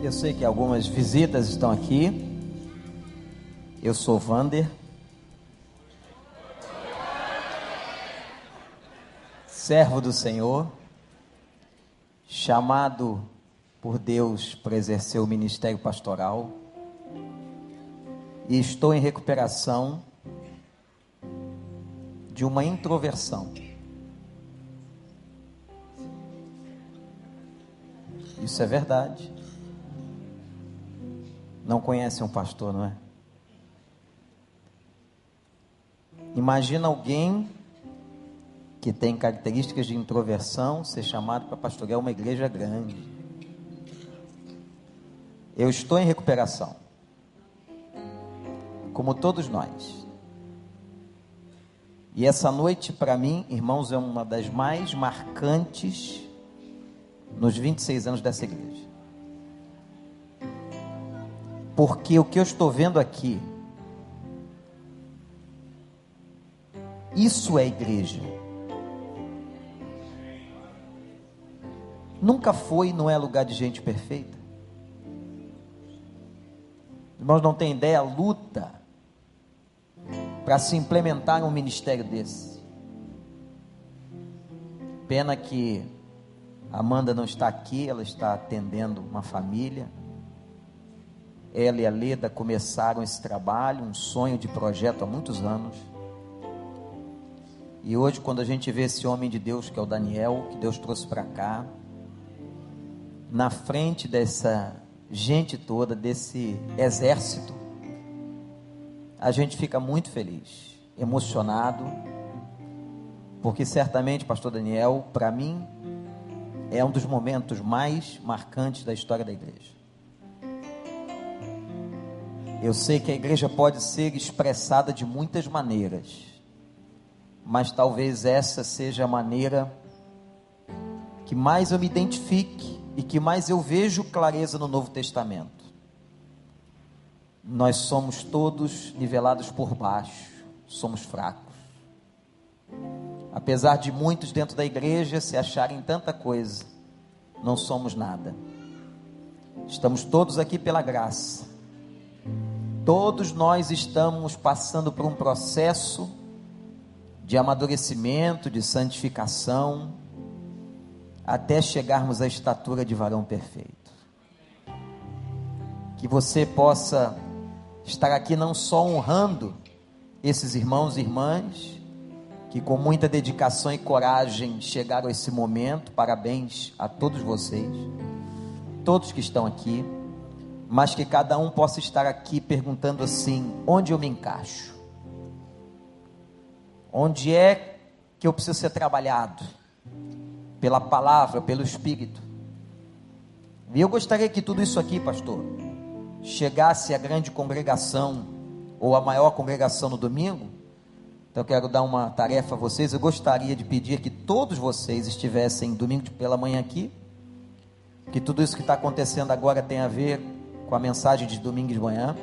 Eu sei que algumas visitas estão aqui. Eu sou Vander. Servo do Senhor, chamado por Deus para exercer o ministério pastoral. E estou em recuperação de uma introversão. Isso é verdade. Não conhece um pastor, não é? Imagina alguém que tem características de introversão ser chamado para pastorear uma igreja grande. Eu estou em recuperação. Como todos nós. E essa noite, para mim, irmãos, é uma das mais marcantes nos 26 anos dessa igreja. Porque o que eu estou vendo aqui, isso é igreja. Nunca foi, não é lugar de gente perfeita. Irmãos, não tem ideia luta para se implementar um ministério desse. Pena que Amanda não está aqui, ela está atendendo uma família ela e a Leda começaram esse trabalho, um sonho de projeto há muitos anos. E hoje, quando a gente vê esse homem de Deus, que é o Daniel, que Deus trouxe para cá, na frente dessa gente toda, desse exército, a gente fica muito feliz, emocionado, porque certamente, Pastor Daniel, para mim, é um dos momentos mais marcantes da história da igreja. Eu sei que a igreja pode ser expressada de muitas maneiras, mas talvez essa seja a maneira que mais eu me identifique e que mais eu vejo clareza no Novo Testamento. Nós somos todos nivelados por baixo, somos fracos. Apesar de muitos dentro da igreja se acharem tanta coisa, não somos nada. Estamos todos aqui pela graça Todos nós estamos passando por um processo de amadurecimento, de santificação, até chegarmos à estatura de varão perfeito. Que você possa estar aqui não só honrando esses irmãos e irmãs, que com muita dedicação e coragem chegaram a esse momento, parabéns a todos vocês, todos que estão aqui mas que cada um possa estar aqui perguntando assim: onde eu me encaixo? Onde é que eu preciso ser trabalhado? Pela palavra, pelo Espírito. E eu gostaria que tudo isso aqui, pastor, chegasse à grande congregação, ou à maior congregação no domingo. Então eu quero dar uma tarefa a vocês. Eu gostaria de pedir que todos vocês estivessem domingo pela manhã aqui. Que tudo isso que está acontecendo agora tem a ver com a mensagem de domingo de manhã.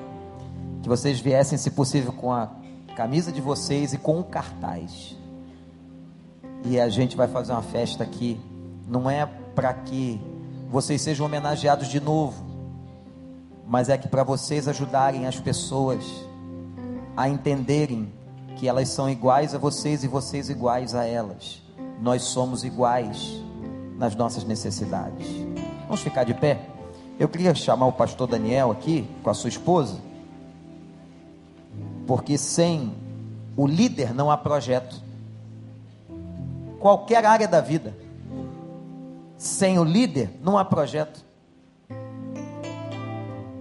Que vocês viessem, se possível, com a camisa de vocês e com o cartaz. E a gente vai fazer uma festa aqui. Não é para que vocês sejam homenageados de novo, mas é que para vocês ajudarem as pessoas a entenderem que elas são iguais a vocês e vocês iguais a elas. Nós somos iguais nas nossas necessidades. Vamos ficar de pé? Eu queria chamar o pastor Daniel aqui com a sua esposa, porque sem o líder não há projeto. Qualquer área da vida, sem o líder não há projeto.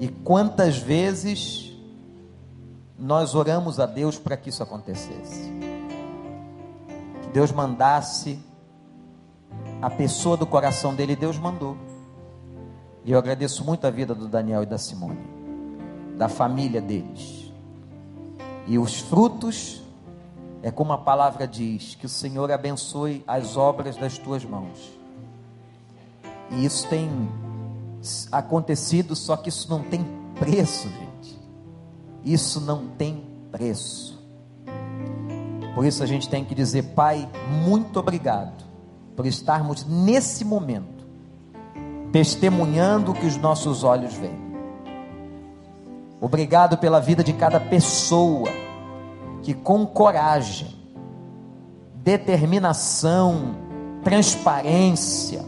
E quantas vezes nós oramos a Deus para que isso acontecesse? Que Deus mandasse a pessoa do coração dele, Deus mandou. E eu agradeço muito a vida do Daniel e da Simone, da família deles. E os frutos, é como a palavra diz: que o Senhor abençoe as obras das tuas mãos. E isso tem acontecido, só que isso não tem preço, gente. Isso não tem preço. Por isso a gente tem que dizer, Pai, muito obrigado por estarmos nesse momento testemunhando o que os nossos olhos veem. Obrigado pela vida de cada pessoa que, com coragem, determinação, transparência,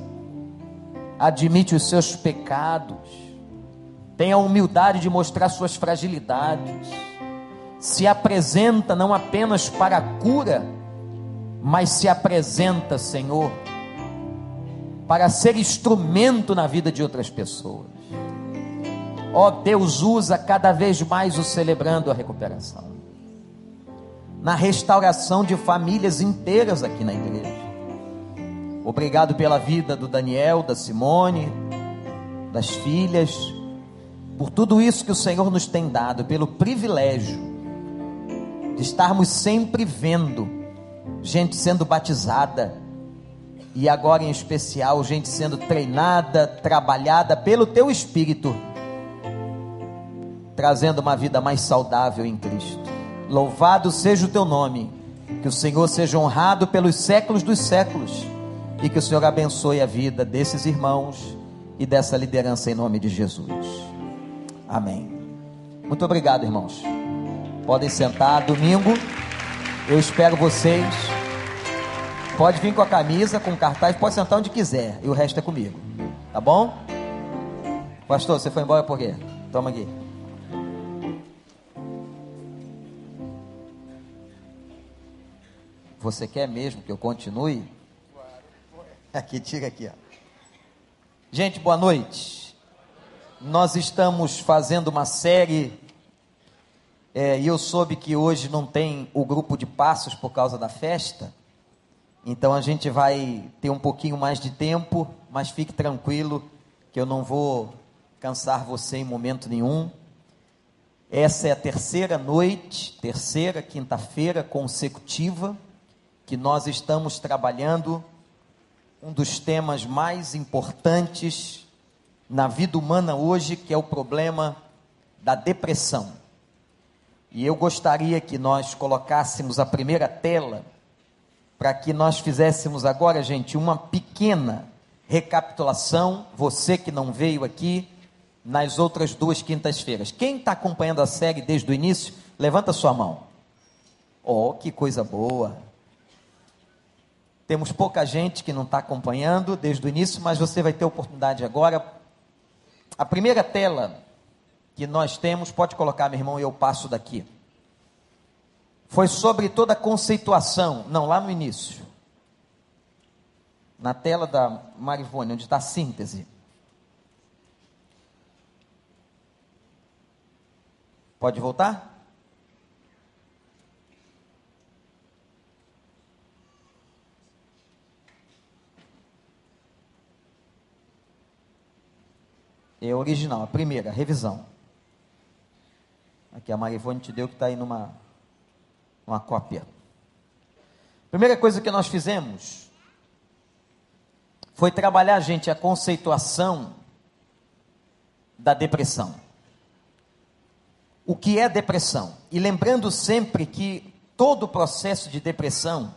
admite os seus pecados, tem a humildade de mostrar suas fragilidades, se apresenta não apenas para a cura, mas se apresenta, Senhor, para ser instrumento na vida de outras pessoas. Ó oh, Deus, usa cada vez mais o celebrando a recuperação, na restauração de famílias inteiras aqui na igreja. Obrigado pela vida do Daniel, da Simone, das filhas, por tudo isso que o Senhor nos tem dado, pelo privilégio de estarmos sempre vendo gente sendo batizada, e agora em especial, gente sendo treinada, trabalhada pelo Teu Espírito, trazendo uma vida mais saudável em Cristo. Louvado seja o Teu nome, que o Senhor seja honrado pelos séculos dos séculos, e que o Senhor abençoe a vida desses irmãos e dessa liderança em nome de Jesus. Amém. Muito obrigado, irmãos. Podem sentar. Domingo, eu espero vocês. Pode vir com a camisa, com o cartaz, pode sentar onde quiser. E o resto é comigo. Tá bom? Pastor, você foi embora por quê? Toma aqui. Você quer mesmo que eu continue? Aqui, tira aqui, ó. Gente, boa noite. Nós estamos fazendo uma série é, e eu soube que hoje não tem o grupo de passos por causa da festa. Então a gente vai ter um pouquinho mais de tempo, mas fique tranquilo que eu não vou cansar você em momento nenhum. Essa é a terceira noite, terceira quinta-feira consecutiva que nós estamos trabalhando um dos temas mais importantes na vida humana hoje, que é o problema da depressão. E eu gostaria que nós colocássemos a primeira tela para que nós fizéssemos agora, gente, uma pequena recapitulação. Você que não veio aqui nas outras duas quintas-feiras. Quem está acompanhando a série desde o início, levanta sua mão. Oh, que coisa boa! Temos pouca gente que não está acompanhando desde o início, mas você vai ter oportunidade agora. A primeira tela que nós temos, pode colocar, meu irmão, e eu passo daqui foi sobre toda a conceituação, não, lá no início. Na tela da Marivone, onde está a síntese. Pode voltar? É original, a primeira, revisão. Aqui a Marivone te deu que está aí numa uma cópia. Primeira coisa que nós fizemos foi trabalhar, gente, a conceituação da depressão. O que é depressão? E lembrando sempre que todo o processo de depressão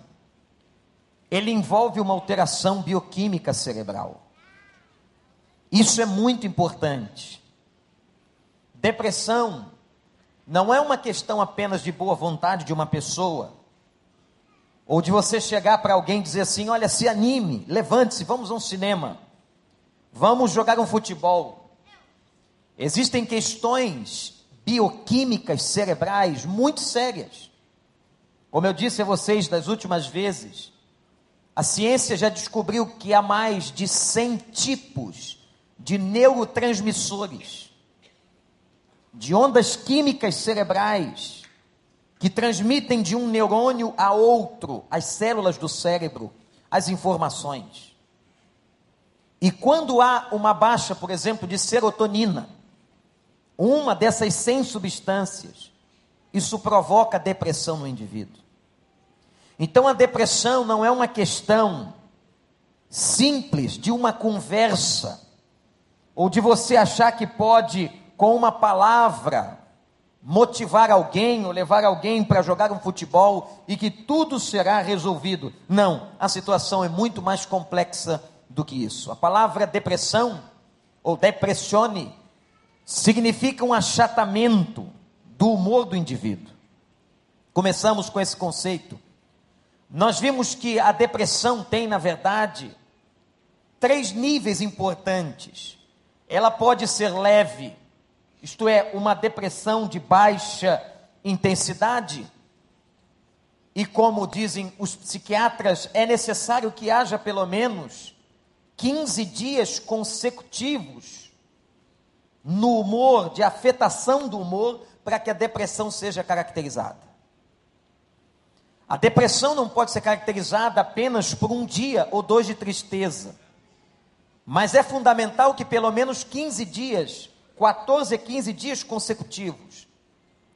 ele envolve uma alteração bioquímica cerebral. Isso é muito importante. Depressão não é uma questão apenas de boa vontade de uma pessoa, ou de você chegar para alguém e dizer assim: olha, se anime, levante-se, vamos a um cinema, vamos jogar um futebol. Existem questões bioquímicas cerebrais muito sérias. Como eu disse a vocês das últimas vezes, a ciência já descobriu que há mais de 100 tipos de neurotransmissores de ondas químicas cerebrais que transmitem de um neurônio a outro, as células do cérebro, as informações. E quando há uma baixa, por exemplo, de serotonina, uma dessas 100 substâncias, isso provoca depressão no indivíduo. Então a depressão não é uma questão simples de uma conversa, ou de você achar que pode com uma palavra, motivar alguém ou levar alguém para jogar um futebol e que tudo será resolvido. Não, a situação é muito mais complexa do que isso. A palavra depressão ou depressione, significa um achatamento do humor do indivíduo. Começamos com esse conceito. Nós vimos que a depressão tem, na verdade, três níveis importantes. Ela pode ser leve, isto é, uma depressão de baixa intensidade. E como dizem os psiquiatras, é necessário que haja pelo menos 15 dias consecutivos no humor, de afetação do humor, para que a depressão seja caracterizada. A depressão não pode ser caracterizada apenas por um dia ou dois de tristeza. Mas é fundamental que pelo menos 15 dias, 14 a 15 dias consecutivos,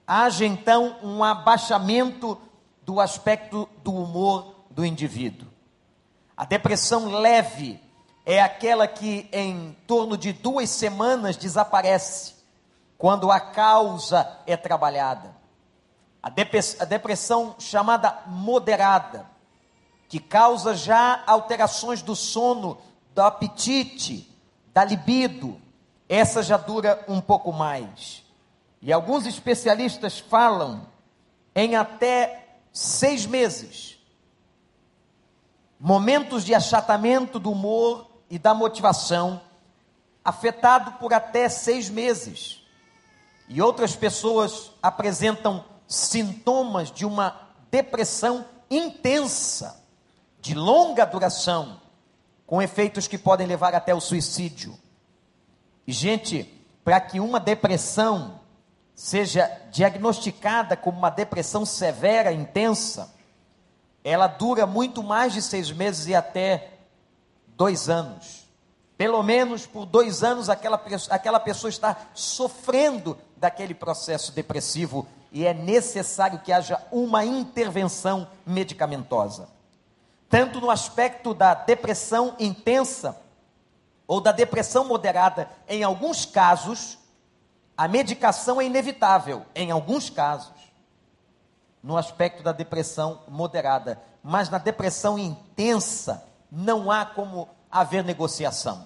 haja então um abaixamento do aspecto do humor do indivíduo. A depressão leve é aquela que em torno de duas semanas desaparece, quando a causa é trabalhada. A depressão chamada moderada, que causa já alterações do sono, do apetite, da libido, essa já dura um pouco mais. E alguns especialistas falam em até seis meses. Momentos de achatamento do humor e da motivação, afetado por até seis meses. E outras pessoas apresentam sintomas de uma depressão intensa, de longa duração, com efeitos que podem levar até o suicídio. Gente, para que uma depressão seja diagnosticada como uma depressão severa, intensa, ela dura muito mais de seis meses e até dois anos. Pelo menos por dois anos aquela, aquela pessoa está sofrendo daquele processo depressivo e é necessário que haja uma intervenção medicamentosa. Tanto no aspecto da depressão intensa ou da depressão moderada, em alguns casos, a medicação é inevitável, em alguns casos. No aspecto da depressão moderada, mas na depressão intensa, não há como haver negociação.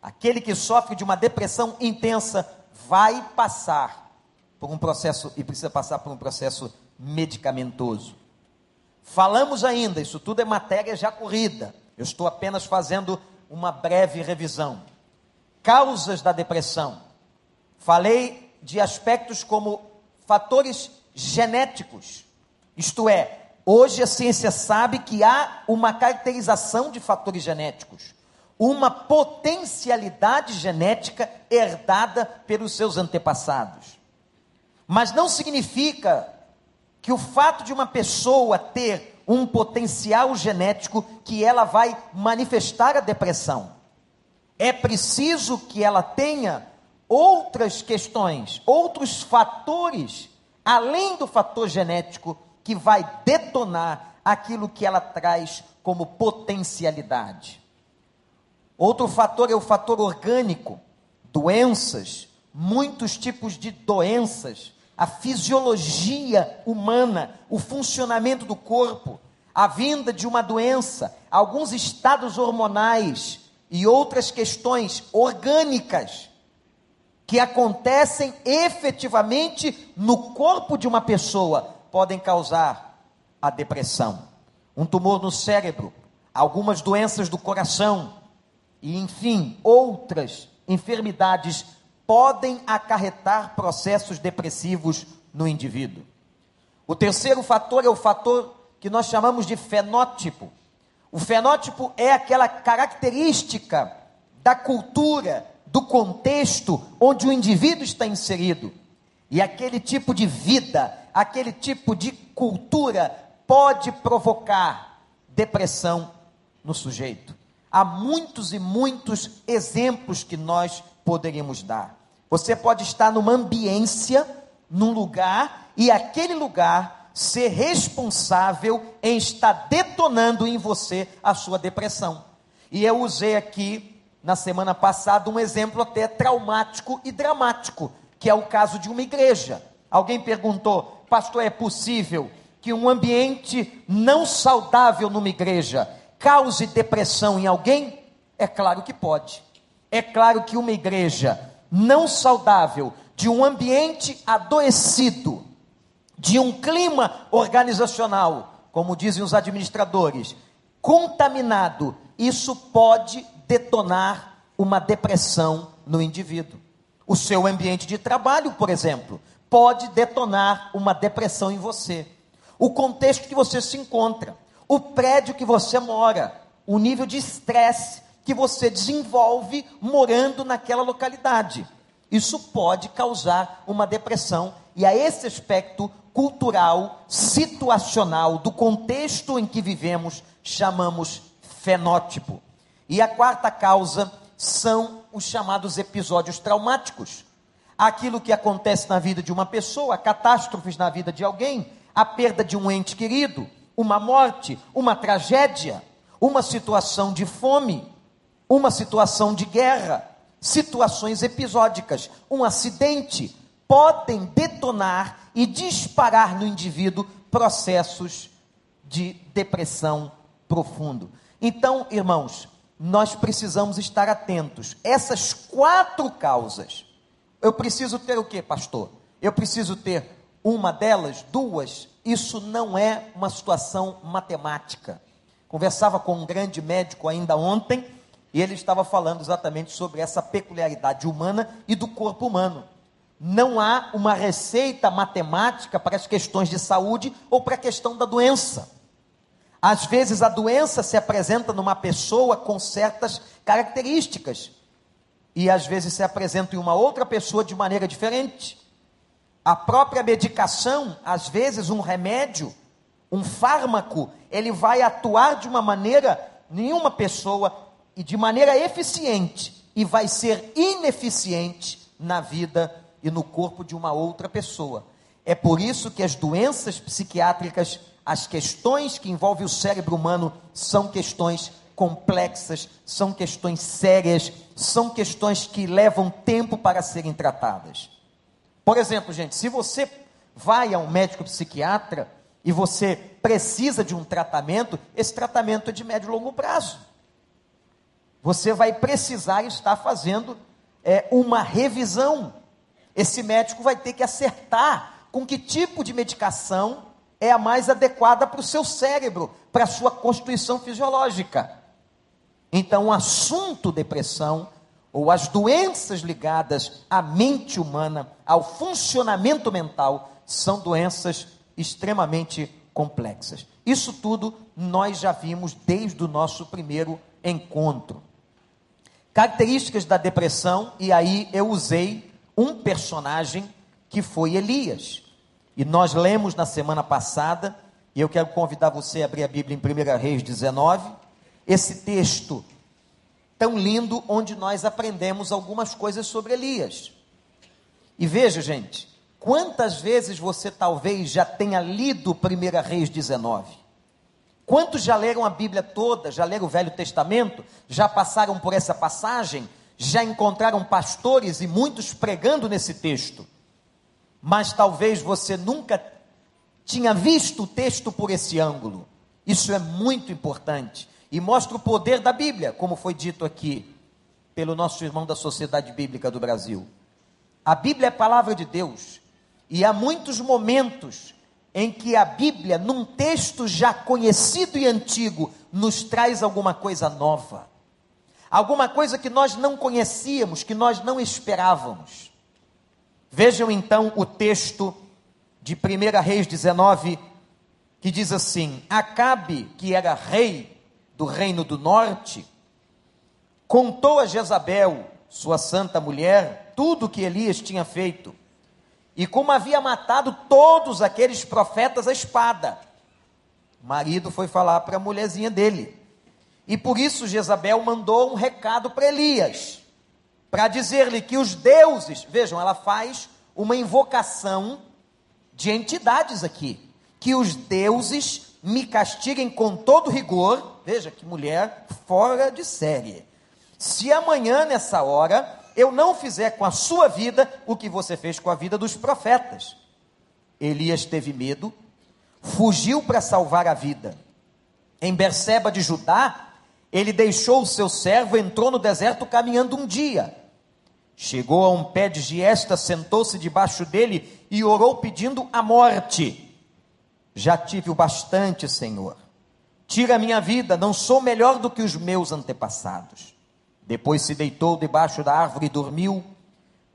Aquele que sofre de uma depressão intensa vai passar por um processo e precisa passar por um processo medicamentoso. Falamos ainda, isso tudo é matéria já corrida. Eu estou apenas fazendo uma breve revisão. Causas da depressão. Falei de aspectos como fatores genéticos. Isto é, hoje a ciência sabe que há uma caracterização de fatores genéticos, uma potencialidade genética herdada pelos seus antepassados. Mas não significa que o fato de uma pessoa ter um potencial genético que ela vai manifestar a depressão. É preciso que ela tenha outras questões, outros fatores, além do fator genético, que vai detonar aquilo que ela traz como potencialidade. Outro fator é o fator orgânico, doenças, muitos tipos de doenças a fisiologia humana, o funcionamento do corpo, a vinda de uma doença, alguns estados hormonais e outras questões orgânicas que acontecem efetivamente no corpo de uma pessoa podem causar a depressão. Um tumor no cérebro, algumas doenças do coração e, enfim, outras enfermidades podem acarretar processos depressivos no indivíduo. O terceiro fator é o fator que nós chamamos de fenótipo. O fenótipo é aquela característica da cultura, do contexto onde o indivíduo está inserido. E aquele tipo de vida, aquele tipo de cultura pode provocar depressão no sujeito. Há muitos e muitos exemplos que nós poderíamos dar. Você pode estar numa ambiência, num lugar, e aquele lugar ser responsável em estar detonando em você a sua depressão. E eu usei aqui, na semana passada, um exemplo até traumático e dramático, que é o caso de uma igreja. Alguém perguntou, pastor, é possível que um ambiente não saudável numa igreja cause depressão em alguém? É claro que pode. É claro que uma igreja não saudável, de um ambiente adoecido, de um clima organizacional, como dizem os administradores, contaminado, isso pode detonar uma depressão no indivíduo. O seu ambiente de trabalho, por exemplo, pode detonar uma depressão em você. O contexto que você se encontra, o prédio que você mora, o nível de estresse que você desenvolve morando naquela localidade. Isso pode causar uma depressão e a esse aspecto cultural, situacional do contexto em que vivemos, chamamos fenótipo. E a quarta causa são os chamados episódios traumáticos. Aquilo que acontece na vida de uma pessoa, catástrofes na vida de alguém, a perda de um ente querido, uma morte, uma tragédia, uma situação de fome, uma situação de guerra, situações episódicas, um acidente, podem detonar e disparar no indivíduo processos de depressão profundo. Então, irmãos, nós precisamos estar atentos. Essas quatro causas. Eu preciso ter o que, pastor? Eu preciso ter uma delas, duas. Isso não é uma situação matemática. Conversava com um grande médico ainda ontem e ele estava falando exatamente sobre essa peculiaridade humana e do corpo humano. Não há uma receita matemática para as questões de saúde ou para a questão da doença. Às vezes a doença se apresenta numa pessoa com certas características, e às vezes se apresenta em uma outra pessoa de maneira diferente. A própria medicação, às vezes um remédio, um fármaco, ele vai atuar de uma maneira em uma pessoa e de maneira eficiente e vai ser ineficiente na vida e no corpo de uma outra pessoa. É por isso que as doenças psiquiátricas as questões que envolvem o cérebro humano são questões complexas, são questões sérias, são questões que levam tempo para serem tratadas. Por exemplo, gente, se você vai a um médico psiquiatra e você precisa de um tratamento, esse tratamento é de médio e longo prazo. Você vai precisar estar fazendo é, uma revisão. Esse médico vai ter que acertar com que tipo de medicação é a mais adequada para o seu cérebro, para a sua constituição fisiológica. Então, o assunto depressão, ou as doenças ligadas à mente humana, ao funcionamento mental, são doenças extremamente complexas. Isso tudo nós já vimos desde o nosso primeiro encontro. Características da depressão, e aí eu usei um personagem que foi Elias. E nós lemos na semana passada, e eu quero convidar você a abrir a Bíblia em 1 Reis 19, esse texto tão lindo, onde nós aprendemos algumas coisas sobre Elias. E veja, gente, quantas vezes você talvez já tenha lido 1 Reis 19? Quantos já leram a Bíblia toda, já leram o Velho Testamento, já passaram por essa passagem, já encontraram pastores e muitos pregando nesse texto? mas talvez você nunca tinha visto o texto por esse ângulo. Isso é muito importante e mostra o poder da Bíblia, como foi dito aqui pelo nosso irmão da Sociedade Bíblica do Brasil. A Bíblia é a palavra de Deus e há muitos momentos em que a Bíblia, num texto já conhecido e antigo, nos traz alguma coisa nova, alguma coisa que nós não conhecíamos, que nós não esperávamos. Vejam então o texto de 1 Reis 19, que diz assim: Acabe, que era rei do reino do norte, contou a Jezabel, sua santa mulher, tudo o que Elias tinha feito, e como havia matado todos aqueles profetas à espada. O marido foi falar para a mulherzinha dele. E por isso Jezabel mandou um recado para Elias para dizer-lhe que os deuses, vejam, ela faz uma invocação de entidades aqui, que os deuses me castiguem com todo rigor. Veja que mulher fora de série. Se amanhã nessa hora eu não fizer com a sua vida o que você fez com a vida dos profetas. Elias teve medo, fugiu para salvar a vida. Em Berseba de Judá, ele deixou o seu servo, entrou no deserto caminhando um dia. Chegou a um pé de giesta, sentou-se debaixo dele e orou pedindo a morte. Já tive o bastante, Senhor. Tira a minha vida, não sou melhor do que os meus antepassados. Depois se deitou debaixo da árvore e dormiu.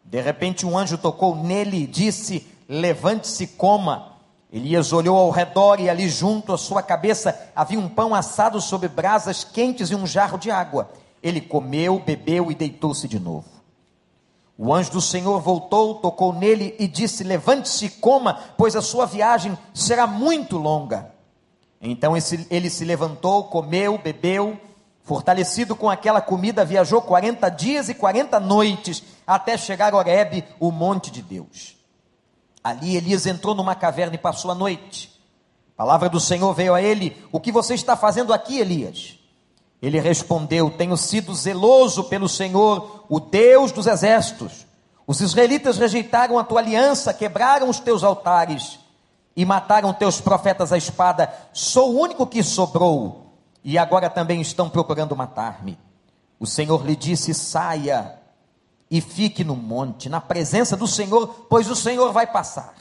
De repente um anjo tocou nele e disse: Levante-se, coma. Elias olhou ao redor e ali junto à sua cabeça havia um pão assado sobre brasas quentes e um jarro de água. Ele comeu, bebeu e deitou-se de novo. O anjo do Senhor voltou, tocou nele e disse: Levante-se e coma, pois a sua viagem será muito longa. Então ele se levantou, comeu, bebeu, fortalecido com aquela comida, viajou 40 dias e 40 noites até chegar a Horebe, o monte de Deus. Ali Elias entrou numa caverna e passou a noite. A palavra do Senhor veio a ele: O que você está fazendo aqui, Elias? Ele respondeu: Tenho sido zeloso pelo Senhor, o Deus dos exércitos. Os israelitas rejeitaram a tua aliança, quebraram os teus altares e mataram teus profetas à espada. Sou o único que sobrou e agora também estão procurando matar-me. O Senhor lhe disse: Saia e fique no monte, na presença do Senhor, pois o Senhor vai passar.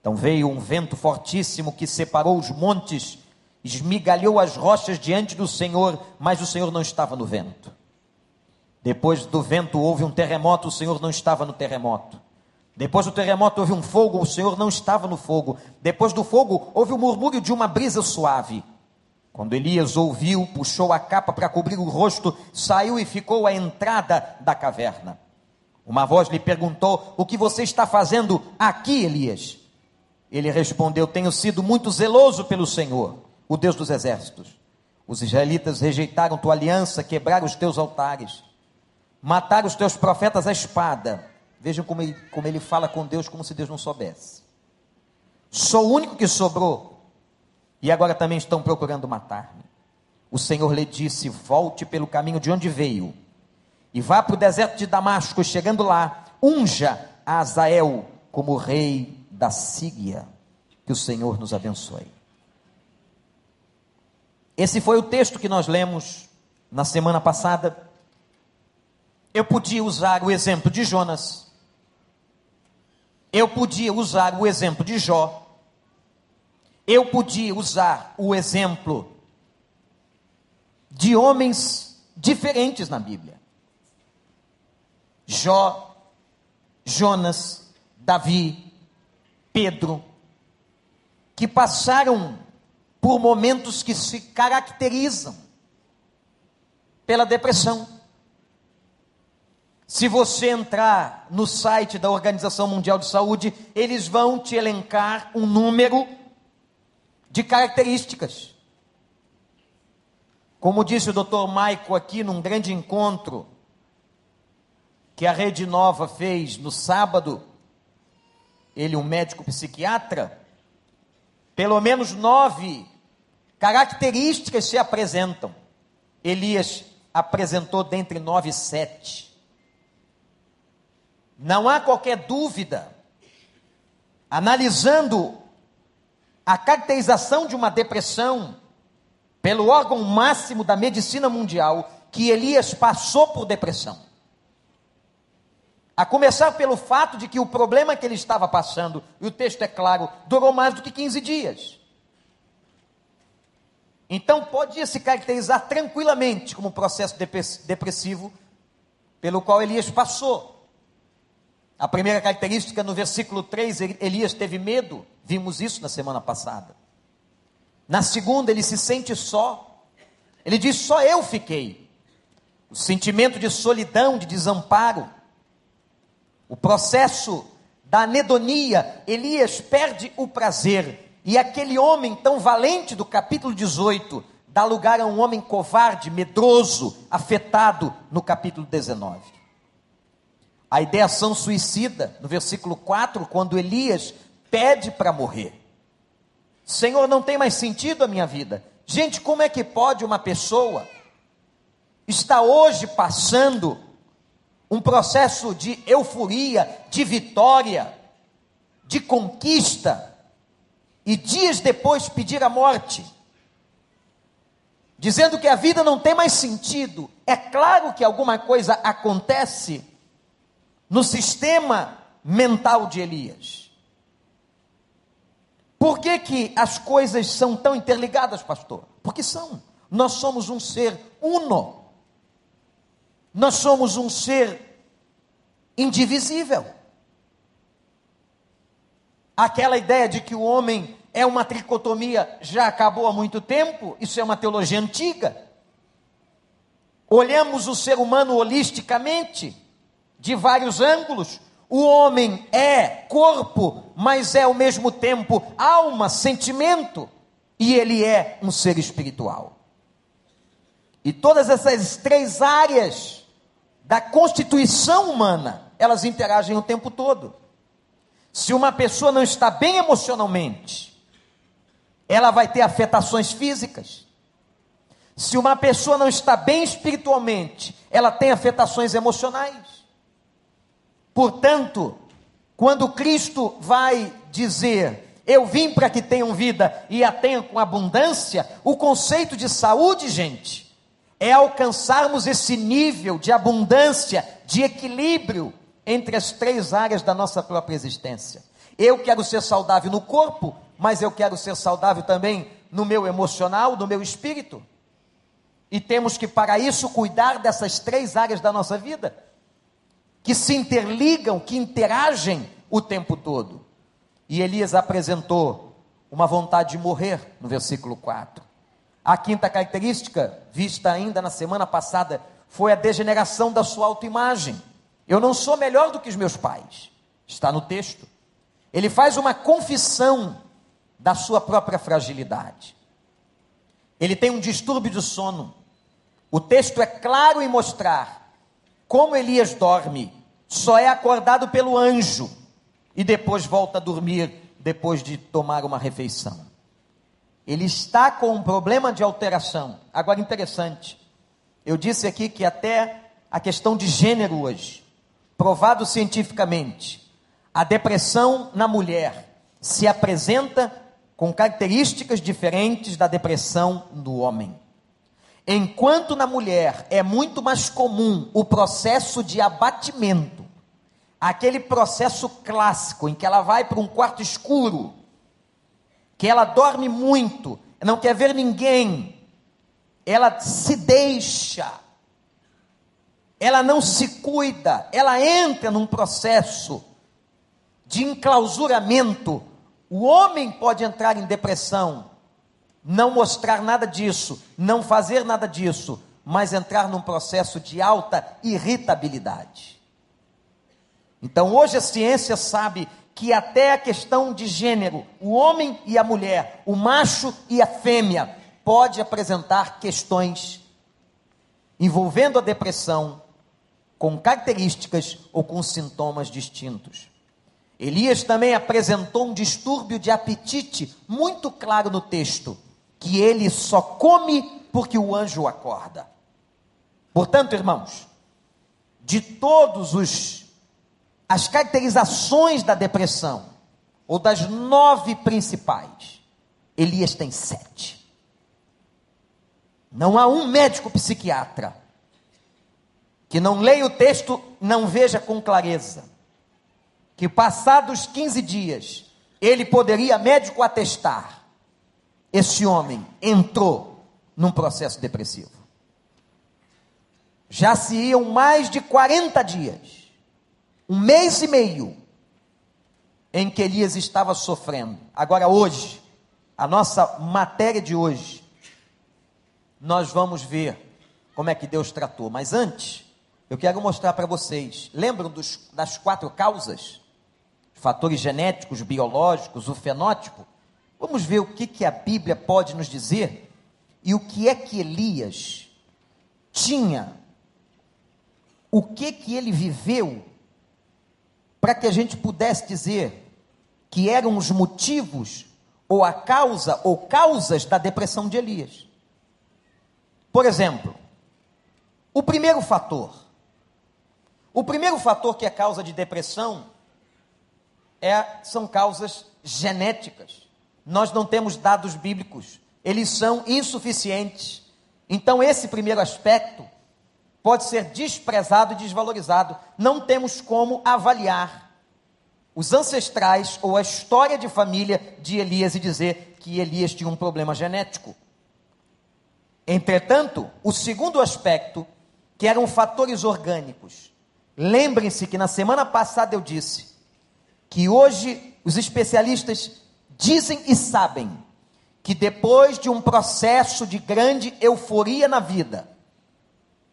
Então veio um vento fortíssimo que separou os montes esmigalhou as rochas diante do Senhor, mas o Senhor não estava no vento. Depois do vento houve um terremoto, o Senhor não estava no terremoto. Depois do terremoto houve um fogo, o Senhor não estava no fogo. Depois do fogo houve o murmúrio de uma brisa suave. Quando Elias ouviu, puxou a capa para cobrir o rosto, saiu e ficou à entrada da caverna. Uma voz lhe perguntou: O que você está fazendo aqui, Elias? Ele respondeu: Tenho sido muito zeloso pelo Senhor o Deus dos exércitos. Os israelitas rejeitaram tua aliança, quebraram os teus altares, mataram os teus profetas à espada. Vejam como ele, como ele fala com Deus, como se Deus não soubesse. Sou o único que sobrou, e agora também estão procurando matar-me. O Senhor lhe disse: Volte pelo caminho de onde veio, e vá para o deserto de Damasco, chegando lá, unja a Azael como rei da Síria. Que o Senhor nos abençoe. Esse foi o texto que nós lemos na semana passada. Eu podia usar o exemplo de Jonas. Eu podia usar o exemplo de Jó. Eu podia usar o exemplo de homens diferentes na Bíblia. Jó, Jonas, Davi, Pedro, que passaram por momentos que se caracterizam pela depressão. Se você entrar no site da Organização Mundial de Saúde, eles vão te elencar um número de características. Como disse o Dr. Maico aqui num grande encontro que a Rede Nova fez no sábado, ele um médico psiquiatra, pelo menos nove características se apresentam. Elias apresentou dentre nove sete. Não há qualquer dúvida, analisando a caracterização de uma depressão pelo órgão máximo da medicina mundial, que Elias passou por depressão. A começar pelo fato de que o problema que ele estava passando, e o texto é claro, durou mais do que 15 dias. Então podia se caracterizar tranquilamente como processo depressivo pelo qual Elias passou. A primeira característica no versículo 3, Elias teve medo, vimos isso na semana passada. Na segunda, ele se sente só. Ele diz: Só eu fiquei. O sentimento de solidão, de desamparo o processo da anedonia, Elias perde o prazer. E aquele homem tão valente do capítulo 18 dá lugar a um homem covarde, medroso, afetado no capítulo 19. A ideação suicida, no versículo 4, quando Elias pede para morrer. Senhor, não tem mais sentido a minha vida. Gente, como é que pode uma pessoa estar hoje passando um processo de euforia, de vitória, de conquista, e dias depois pedir a morte. dizendo que a vida não tem mais sentido. É claro que alguma coisa acontece no sistema mental de Elias. Por que, que as coisas são tão interligadas, pastor? Porque são. Nós somos um ser uno. Nós somos um ser indivisível. Aquela ideia de que o homem é uma tricotomia já acabou há muito tempo, isso é uma teologia antiga. Olhamos o ser humano holisticamente, de vários ângulos. O homem é corpo, mas é ao mesmo tempo alma, sentimento, e ele é um ser espiritual. E todas essas três áreas da constituição humana, elas interagem o tempo todo. Se uma pessoa não está bem emocionalmente, ela vai ter afetações físicas. Se uma pessoa não está bem espiritualmente, ela tem afetações emocionais. Portanto, quando Cristo vai dizer, eu vim para que tenham vida e a tenham com abundância, o conceito de saúde, gente, é alcançarmos esse nível de abundância, de equilíbrio entre as três áreas da nossa própria existência. Eu quero ser saudável no corpo, mas eu quero ser saudável também no meu emocional, no meu espírito. E temos que, para isso, cuidar dessas três áreas da nossa vida, que se interligam, que interagem o tempo todo. E Elias apresentou uma vontade de morrer, no versículo 4. A quinta característica, vista ainda na semana passada, foi a degeneração da sua autoimagem. Eu não sou melhor do que os meus pais. Está no texto. Ele faz uma confissão da sua própria fragilidade. Ele tem um distúrbio de sono. O texto é claro em mostrar como Elias dorme. Só é acordado pelo anjo e depois volta a dormir depois de tomar uma refeição. Ele está com um problema de alteração. Agora, interessante, eu disse aqui que até a questão de gênero hoje provado cientificamente, a depressão na mulher se apresenta com características diferentes da depressão no homem. Enquanto na mulher é muito mais comum o processo de abatimento, aquele processo clássico em que ela vai para um quarto escuro, que ela dorme muito, não quer ver ninguém, ela se deixa ela não se cuida, ela entra num processo de enclausuramento. O homem pode entrar em depressão, não mostrar nada disso, não fazer nada disso, mas entrar num processo de alta irritabilidade. Então, hoje a ciência sabe que até a questão de gênero, o homem e a mulher, o macho e a fêmea, pode apresentar questões envolvendo a depressão com características ou com sintomas distintos. Elias também apresentou um distúrbio de apetite muito claro no texto, que ele só come porque o anjo acorda. Portanto, irmãos, de todos os as caracterizações da depressão, ou das nove principais, Elias tem sete. Não há um médico psiquiatra que não leia o texto, não veja com clareza, que passados 15 dias, ele poderia médico atestar, esse homem entrou num processo depressivo. Já se iam mais de 40 dias, um mês e meio, em que Elias estava sofrendo. Agora, hoje, a nossa matéria de hoje, nós vamos ver como é que Deus tratou. Mas antes, eu quero mostrar para vocês. Lembram dos, das quatro causas? Fatores genéticos, biológicos, o fenótipo? Vamos ver o que, que a Bíblia pode nos dizer e o que é que Elias tinha, o que que ele viveu, para que a gente pudesse dizer que eram os motivos ou a causa ou causas da depressão de Elias. Por exemplo, o primeiro fator, o primeiro fator que é causa de depressão é, são causas genéticas. Nós não temos dados bíblicos, eles são insuficientes. Então, esse primeiro aspecto pode ser desprezado e desvalorizado. Não temos como avaliar os ancestrais ou a história de família de Elias e dizer que Elias tinha um problema genético. Entretanto, o segundo aspecto, que eram fatores orgânicos. Lembrem-se que na semana passada eu disse que hoje os especialistas dizem e sabem que depois de um processo de grande euforia na vida,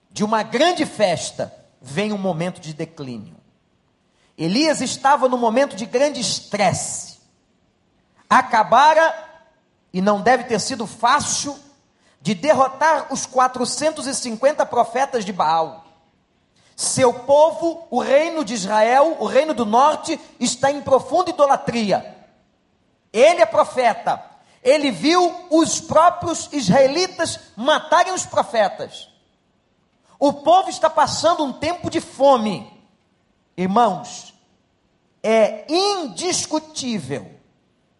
de uma grande festa, vem um momento de declínio. Elias estava no momento de grande estresse. Acabara, e não deve ter sido fácil, de derrotar os 450 profetas de Baal. Seu povo, o reino de Israel, o reino do norte, está em profunda idolatria. Ele é profeta. Ele viu os próprios israelitas matarem os profetas. O povo está passando um tempo de fome. Irmãos, é indiscutível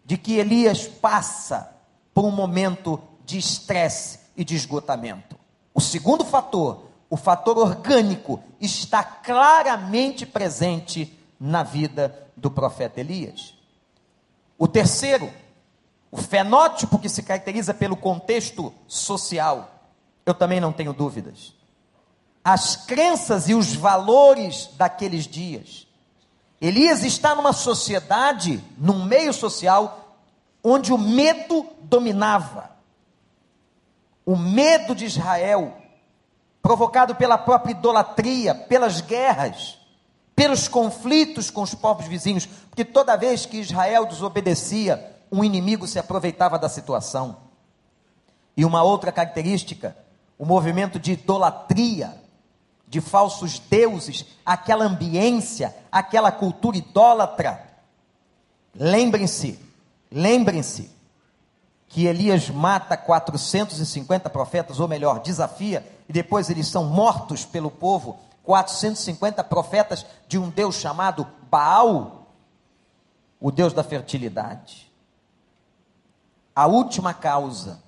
de que Elias passa por um momento de estresse e de esgotamento. O segundo fator, o fator orgânico, está claramente presente na vida do profeta Elias. O terceiro, o fenótipo que se caracteriza pelo contexto social, eu também não tenho dúvidas. As crenças e os valores daqueles dias. Elias está numa sociedade, num meio social, onde o medo dominava. O medo de Israel, provocado pela própria idolatria, pelas guerras, pelos conflitos com os povos vizinhos, porque toda vez que Israel desobedecia, um inimigo se aproveitava da situação. E uma outra característica, o movimento de idolatria, de falsos deuses, aquela ambiência, aquela cultura idólatra. Lembrem-se, lembrem-se, que Elias mata 450 profetas, ou melhor, desafia, e depois eles são mortos pelo povo, 450 profetas de um Deus chamado Baal, o Deus da fertilidade. A última causa,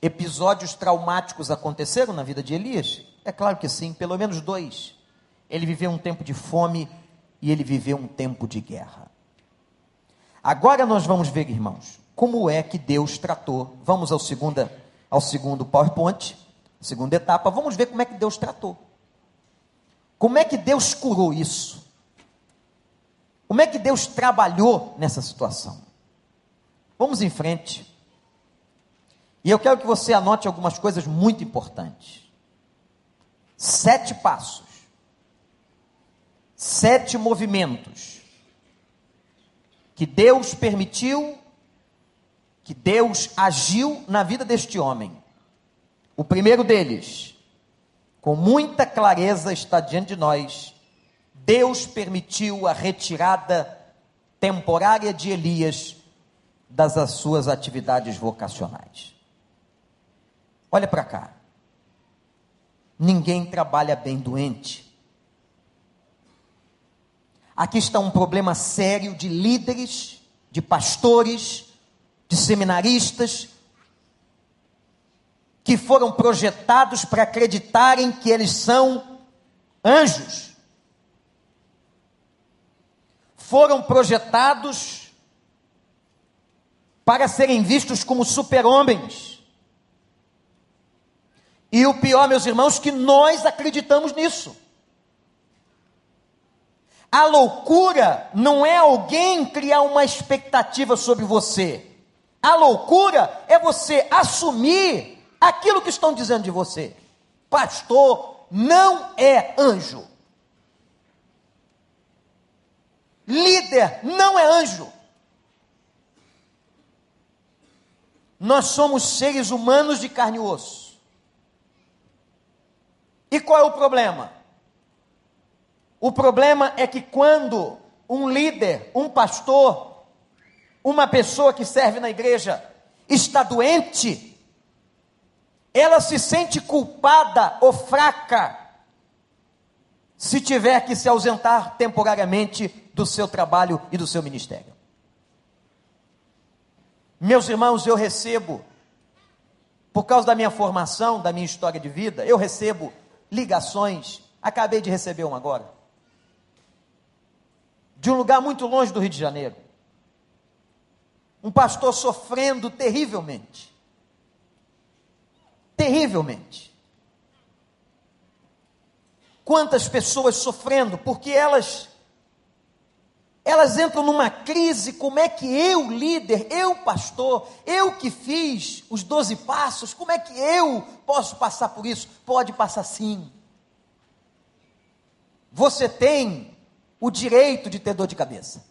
episódios traumáticos aconteceram na vida de Elias? É claro que sim, pelo menos dois. Ele viveu um tempo de fome e ele viveu um tempo de guerra. Agora nós vamos ver, irmãos, como é que Deus tratou. Vamos ao, segunda, ao segundo PowerPoint, segunda etapa. Vamos ver como é que Deus tratou. Como é que Deus curou isso? Como é que Deus trabalhou nessa situação? Vamos em frente. E eu quero que você anote algumas coisas muito importantes. Sete passos, sete movimentos que Deus permitiu que Deus agiu na vida deste homem. O primeiro deles, com muita clareza está diante de nós, Deus permitiu a retirada temporária de Elias das suas atividades vocacionais. Olha para cá. Ninguém trabalha bem doente. Aqui está um problema sério de líderes, de pastores, de seminaristas, que foram projetados para acreditarem que eles são anjos. Foram projetados para serem vistos como super-homens. E o pior, meus irmãos, que nós acreditamos nisso. A loucura não é alguém criar uma expectativa sobre você. A loucura é você assumir aquilo que estão dizendo de você. Pastor não é anjo. Líder não é anjo. Nós somos seres humanos de carne e osso. E qual é o problema? O problema é que quando um líder, um pastor, uma pessoa que serve na igreja está doente, ela se sente culpada ou fraca se tiver que se ausentar temporariamente do seu trabalho e do seu ministério. Meus irmãos, eu recebo por causa da minha formação, da minha história de vida, eu recebo ligações. Acabei de receber uma agora. De um lugar muito longe do Rio de Janeiro. Um pastor sofrendo terrivelmente. Terrivelmente. Quantas pessoas sofrendo porque elas elas entram numa crise, como é que eu, líder, eu, pastor, eu que fiz os doze passos, como é que eu posso passar por isso? Pode passar sim. Você tem o direito de ter dor de cabeça.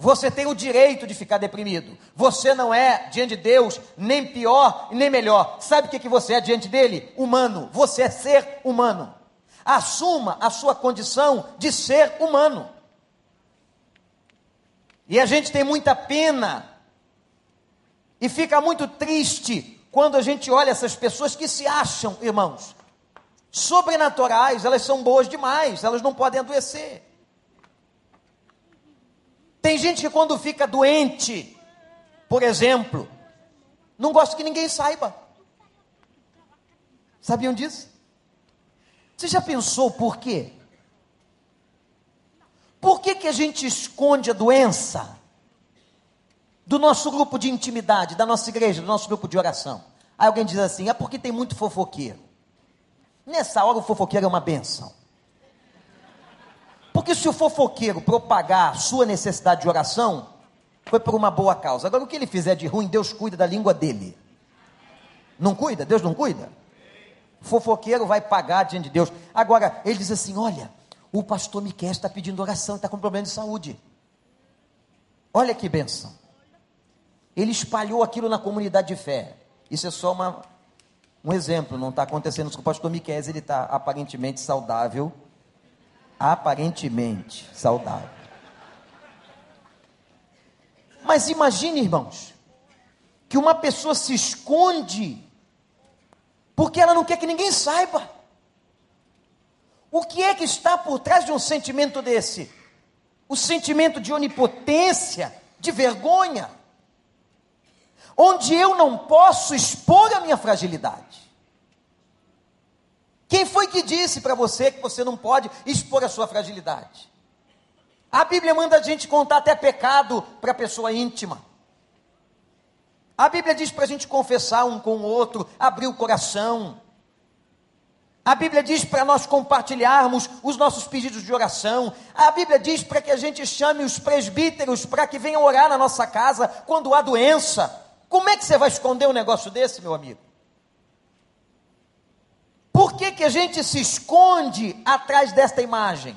Você tem o direito de ficar deprimido. Você não é, diante de Deus, nem pior nem melhor. Sabe o que, que você é diante dele? Humano. Você é ser humano. Assuma a sua condição de ser humano. E a gente tem muita pena e fica muito triste quando a gente olha essas pessoas que se acham, irmãos, sobrenaturais, elas são boas demais, elas não podem adoecer. Tem gente que quando fica doente, por exemplo, não gosta que ninguém saiba. Sabiam disso? Você já pensou por quê? Por que, que a gente esconde a doença do nosso grupo de intimidade, da nossa igreja, do nosso grupo de oração? Aí alguém diz assim: é porque tem muito fofoqueiro. Nessa hora o fofoqueiro é uma benção. Porque se o fofoqueiro propagar sua necessidade de oração, foi por uma boa causa. Agora, o que ele fizer de ruim, Deus cuida da língua dele. Não cuida? Deus não cuida? O fofoqueiro vai pagar diante de Deus. Agora, ele diz assim: olha, o pastor Miquel está pedindo oração, está com problema de saúde. Olha que benção. Ele espalhou aquilo na comunidade de fé. Isso é só uma, um exemplo, não está acontecendo com o pastor Miquel, ele está aparentemente saudável. Aparentemente saudável. Mas imagine, irmãos, que uma pessoa se esconde porque ela não quer que ninguém saiba. O que é que está por trás de um sentimento desse? O sentimento de onipotência, de vergonha, onde eu não posso expor a minha fragilidade. Quem foi que disse para você que você não pode expor a sua fragilidade? A Bíblia manda a gente contar até pecado para a pessoa íntima. A Bíblia diz para a gente confessar um com o outro, abrir o coração. A Bíblia diz para nós compartilharmos os nossos pedidos de oração. A Bíblia diz para que a gente chame os presbíteros para que venham orar na nossa casa quando há doença. Como é que você vai esconder um negócio desse, meu amigo? Por que, que a gente se esconde atrás desta imagem?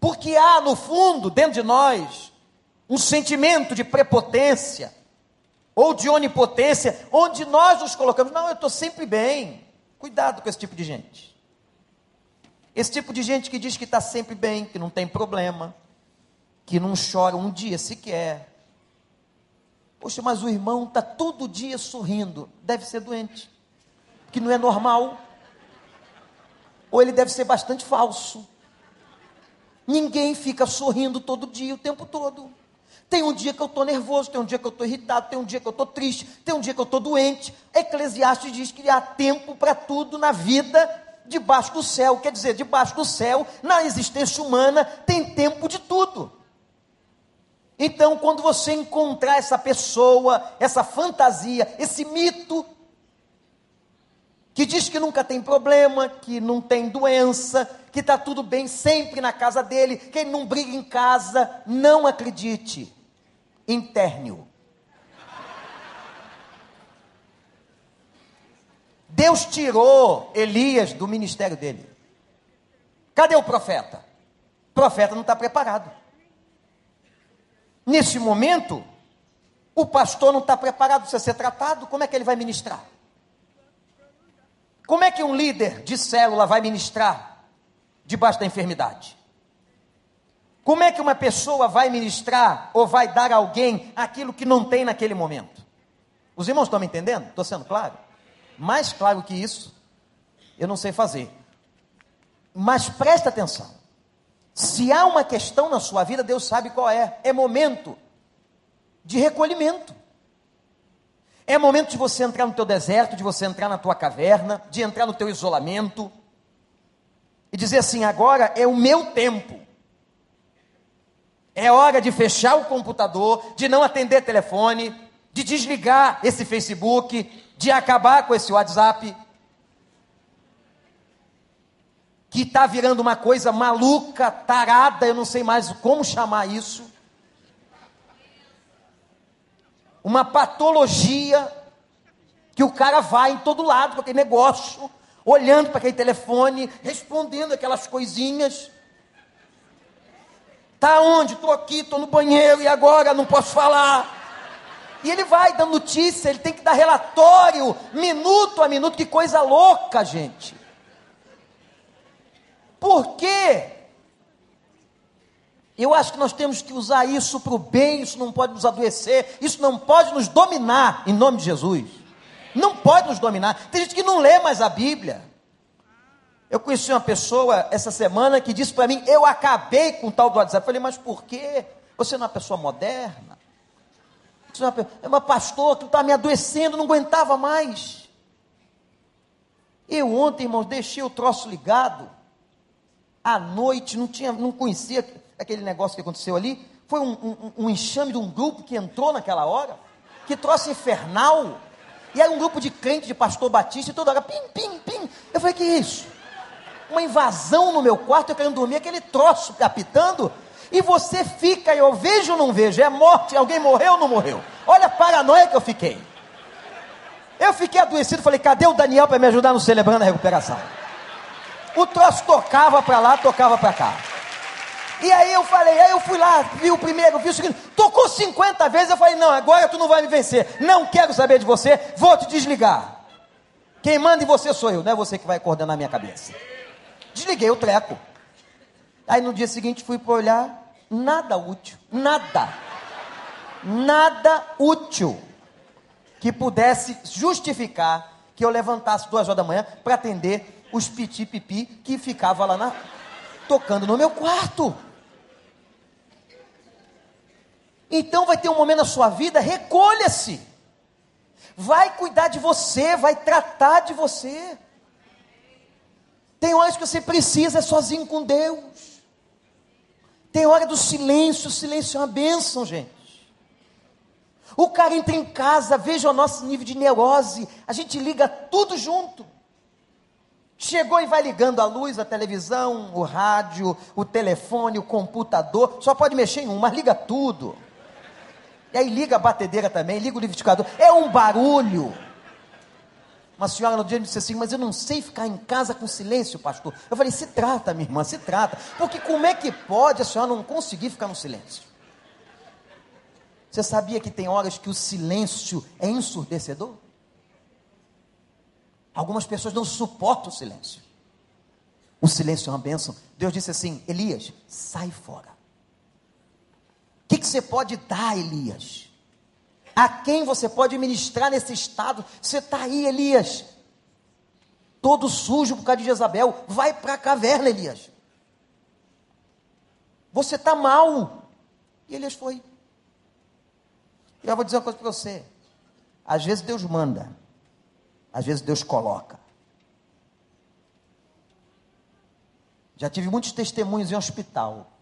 Porque há no fundo, dentro de nós, um sentimento de prepotência ou de onipotência, onde nós nos colocamos. Não, eu estou sempre bem. Cuidado com esse tipo de gente. Esse tipo de gente que diz que está sempre bem, que não tem problema, que não chora um dia sequer. Poxa, mas o irmão está todo dia sorrindo. Deve ser doente. Que não é normal. Ou ele deve ser bastante falso. Ninguém fica sorrindo todo dia, o tempo todo. Tem um dia que eu estou nervoso, tem um dia que eu estou irritado, tem um dia que eu estou triste, tem um dia que eu estou doente. Eclesiastes diz que há tempo para tudo na vida debaixo do céu. Quer dizer, debaixo do céu, na existência humana, tem tempo de tudo. Então, quando você encontrar essa pessoa, essa fantasia, esse mito, que diz que nunca tem problema, que não tem doença, que está tudo bem sempre na casa dele, que ele não briga em casa, não acredite intérneo. Deus tirou Elias do ministério dele. Cadê o profeta? O profeta não está preparado. Nesse momento, o pastor não está preparado para ser tratado, como é que ele vai ministrar? Como é que um líder de célula vai ministrar debaixo da enfermidade? Como é que uma pessoa vai ministrar ou vai dar a alguém aquilo que não tem naquele momento? Os irmãos estão me entendendo? Estou sendo claro? Mais claro que isso, eu não sei fazer. Mas presta atenção. Se há uma questão na sua vida, Deus sabe qual é. É momento de recolhimento. É momento de você entrar no teu deserto, de você entrar na tua caverna, de entrar no teu isolamento e dizer assim: agora é o meu tempo. É hora de fechar o computador, de não atender telefone, de desligar esse Facebook, de acabar com esse WhatsApp, que está virando uma coisa maluca, tarada, eu não sei mais como chamar isso. Uma patologia que o cara vai em todo lado com aquele negócio, olhando para aquele telefone, respondendo aquelas coisinhas. Tá onde? Estou aqui, estou no banheiro e agora não posso falar. E ele vai dando notícia, ele tem que dar relatório, minuto a minuto, que coisa louca, gente. Por quê? Eu acho que nós temos que usar isso para o bem, isso não pode nos adoecer, isso não pode nos dominar, em nome de Jesus. Não pode nos dominar. Tem gente que não lê mais a Bíblia. Eu conheci uma pessoa essa semana que disse para mim: Eu acabei com o tal do WhatsApp. Eu falei, mas por quê? Você não é uma pessoa moderna? Você não é uma, é uma pastor que está me adoecendo, não aguentava mais. Eu ontem, irmãos, deixei o troço ligado à noite, não, tinha, não conhecia aquele negócio que aconteceu ali. Foi um, um, um enxame de um grupo que entrou naquela hora, que trouxe infernal. E era um grupo de crente, de pastor batista, e toda hora, pim, pim, pim. Eu falei, que isso? Uma invasão no meu quarto, eu querendo dormir, aquele troço apitando, e você fica, eu vejo ou não vejo, é morte, alguém morreu ou não morreu? Olha a paranoia que eu fiquei. Eu fiquei adoecido, falei, cadê o Daniel para me ajudar no Celebrando a Recuperação? O troço tocava para lá, tocava para cá. E aí eu falei, aí eu fui lá, vi o primeiro, vi o segundo, tocou 50 vezes, eu falei, não, agora tu não vai me vencer, não quero saber de você, vou te desligar. Quem manda em você sou eu, não é você que vai coordenar a minha cabeça. Desliguei o treco. Aí no dia seguinte fui para olhar, nada útil, nada. Nada útil que pudesse justificar que eu levantasse duas horas da manhã para atender os piti-pipi que ficava lá na, tocando no meu quarto. Então vai ter um momento na sua vida, recolha-se. Vai cuidar de você, vai tratar de você. Tem horas que você precisa é sozinho com Deus. Tem hora do silêncio, o silêncio é uma bênção, gente. O cara entra em casa, veja o nosso nível de neurose, a gente liga tudo junto. Chegou e vai ligando a luz, a televisão, o rádio, o telefone, o computador. Só pode mexer em um, mas liga tudo. E aí liga a batedeira também, liga o liquidificador. É um barulho. Uma senhora no dia me disse assim, mas eu não sei ficar em casa com silêncio, pastor. Eu falei, se trata, minha irmã, se trata. Porque como é que pode a senhora não conseguir ficar no silêncio? Você sabia que tem horas que o silêncio é ensurdecedor? Algumas pessoas não suportam o silêncio. O silêncio é uma bênção. Deus disse assim: Elias, sai fora. Que, que você pode dar, Elias? A quem você pode ministrar nesse estado? Você está aí, Elias. Todo sujo por causa de Jezabel. Vai para a caverna, Elias. Você está mal. E Elias foi. E eu vou dizer uma coisa para você. Às vezes Deus manda. Às vezes Deus coloca. Já tive muitos testemunhos em hospital.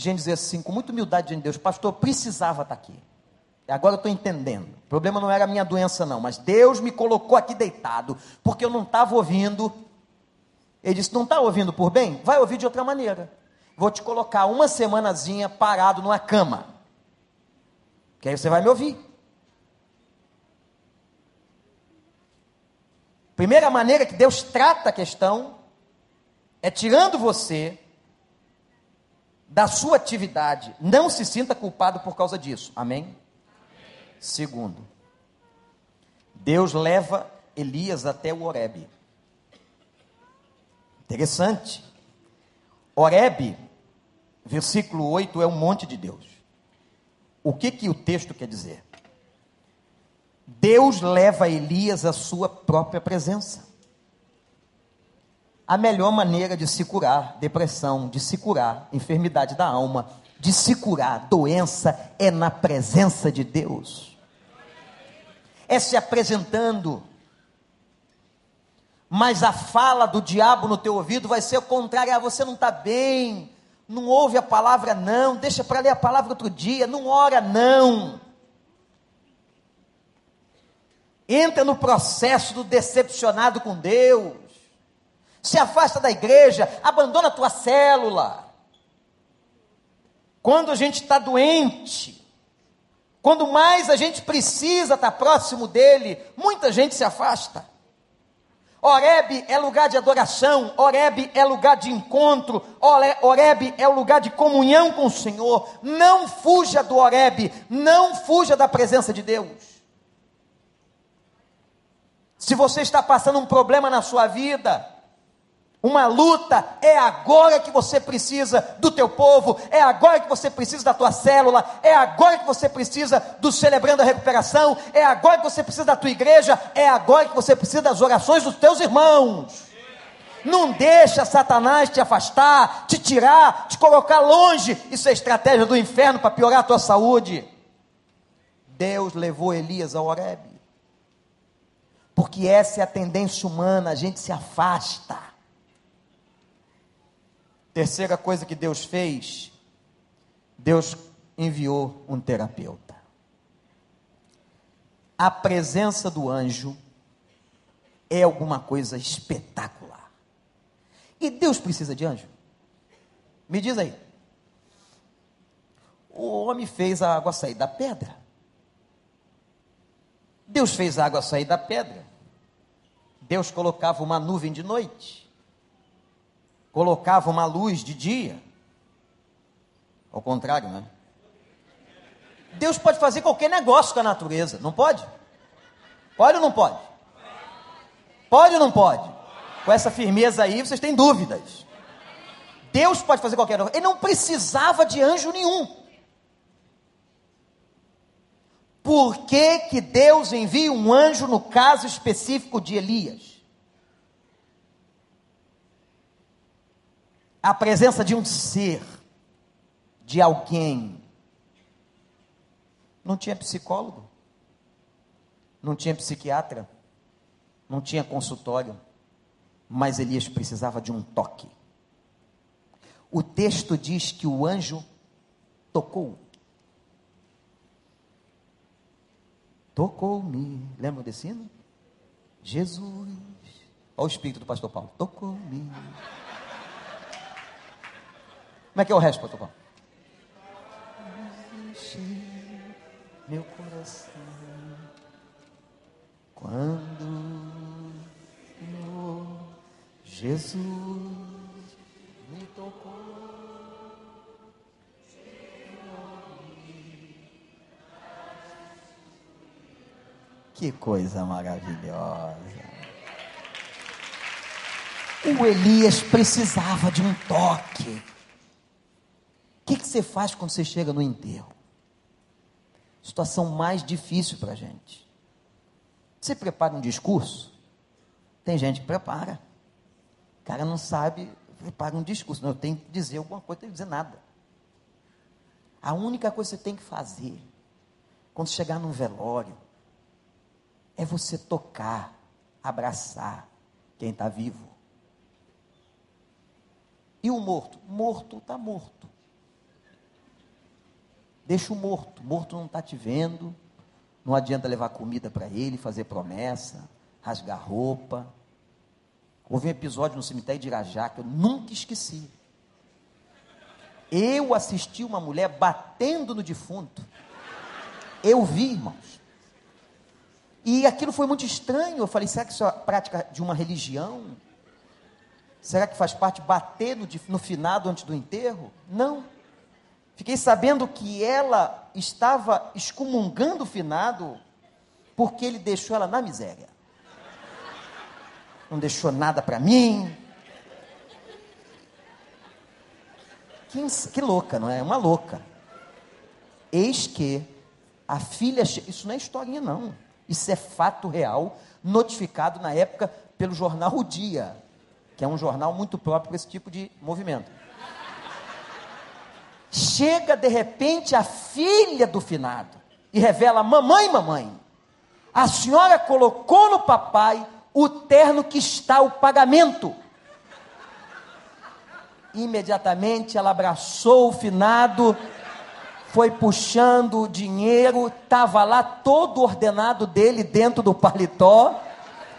Gente dizer assim, com muita humildade diante de Deus, pastor, precisava estar aqui. Agora eu estou entendendo. O problema não era a minha doença, não, mas Deus me colocou aqui deitado, porque eu não estava ouvindo. Ele disse: não está ouvindo por bem? Vai ouvir de outra maneira. Vou te colocar uma semanazinha parado numa cama. Que aí você vai me ouvir. Primeira maneira que Deus trata a questão é tirando você da sua atividade. Não se sinta culpado por causa disso. Amém? Amém? Segundo, Deus leva Elias até o Horebe. Interessante. Horebe, versículo 8, é um monte de Deus. O que, que o texto quer dizer? Deus leva Elias à sua própria presença. A melhor maneira de se curar depressão, de se curar enfermidade da alma, de se curar doença é na presença de Deus. é se apresentando. Mas a fala do diabo no teu ouvido vai ser o contrário, ah, você não está bem, não ouve a palavra não, deixa para ler a palavra outro dia, não ora não. Entra no processo do decepcionado com Deus. Se afasta da igreja, abandona a tua célula. Quando a gente está doente, quando mais a gente precisa estar tá próximo dele, muita gente se afasta. Oreb é lugar de adoração, Oreb é lugar de encontro, Oreb é o lugar de comunhão com o Senhor. Não fuja do Oreb, não fuja da presença de Deus. Se você está passando um problema na sua vida, uma luta, é agora que você precisa do teu povo, é agora que você precisa da tua célula, é agora que você precisa do celebrando a recuperação, é agora que você precisa da tua igreja, é agora que você precisa das orações dos teus irmãos. Não deixa Satanás te afastar, te tirar, te colocar longe. Isso é estratégia do inferno para piorar a tua saúde. Deus levou Elias ao Horebe. Porque essa é a tendência humana, a gente se afasta. Terceira coisa que Deus fez, Deus enviou um terapeuta. A presença do anjo é alguma coisa espetacular. E Deus precisa de anjo? Me diz aí. O homem fez a água sair da pedra. Deus fez a água sair da pedra. Deus colocava uma nuvem de noite colocava uma luz de dia. Ao contrário, né? Deus pode fazer qualquer negócio com a natureza, não pode? Pode ou não pode? Pode ou não pode? Com essa firmeza aí, vocês têm dúvidas. Deus pode fazer qualquer negócio. Ele não precisava de anjo nenhum. Por que, que Deus envia um anjo no caso específico de Elias? A presença de um ser, de alguém. Não tinha psicólogo, não tinha psiquiatra, não tinha consultório, mas Elias precisava de um toque. O texto diz que o anjo tocou. Tocou-me. Lembra desse hino? Jesus. Olha o espírito do pastor Paulo. Tocou-me. Como é que é o resto, pastor Paulo? Meu coração quando Jesus me tocou. Que coisa maravilhosa. O Elias precisava de um toque que, que você faz quando você chega no enterro? Situação mais difícil para a gente. Você prepara um discurso? Tem gente que prepara. O cara não sabe, prepara um discurso. Não, tenho que dizer alguma coisa, tenho que dizer nada. A única coisa que você tem que fazer, quando chegar num velório, é você tocar, abraçar quem está vivo. E o morto? Morto está morto. Deixa o morto. O morto não está te vendo. Não adianta levar comida para ele, fazer promessa, rasgar roupa. Houve um episódio no cemitério de Irajá que eu nunca esqueci. Eu assisti uma mulher batendo no defunto. Eu vi, irmãos. E aquilo foi muito estranho. Eu falei, será que isso é prática de uma religião? Será que faz parte bater no, no finado antes do enterro? Não. Fiquei sabendo que ela estava excomungando o finado porque ele deixou ela na miséria. Não deixou nada para mim. Que, que louca, não é? Uma louca. Eis que a filha. Isso não é historinha, não. Isso é fato real, notificado na época pelo jornal O Dia, que é um jornal muito próprio para esse tipo de movimento. Chega de repente a filha do finado e revela: Mamãe, mamãe, A senhora colocou no papai o terno que está o pagamento. Imediatamente ela abraçou o finado, foi puxando o dinheiro, estava lá todo ordenado dele dentro do paletó.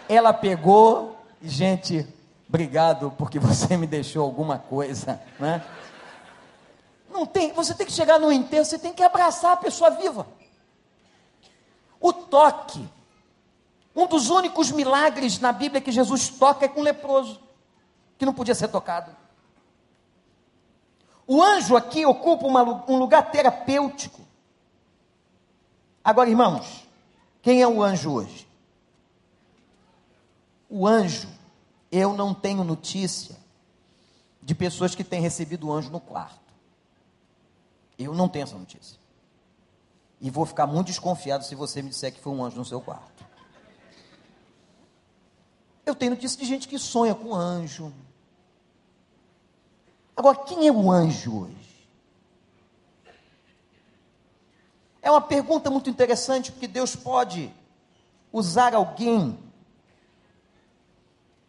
Ela pegou, gente, obrigado porque você me deixou alguma coisa, né? Não tem, você tem que chegar no enterro, você tem que abraçar a pessoa viva. O toque. Um dos únicos milagres na Bíblia que Jesus toca é com leproso, que não podia ser tocado. O anjo aqui ocupa uma, um lugar terapêutico. Agora, irmãos, quem é o anjo hoje? O anjo, eu não tenho notícia de pessoas que têm recebido o anjo no quarto. Eu não tenho essa notícia. E vou ficar muito desconfiado se você me disser que foi um anjo no seu quarto. Eu tenho notícia de gente que sonha com anjo. Agora, quem é o anjo hoje? É uma pergunta muito interessante, porque Deus pode usar alguém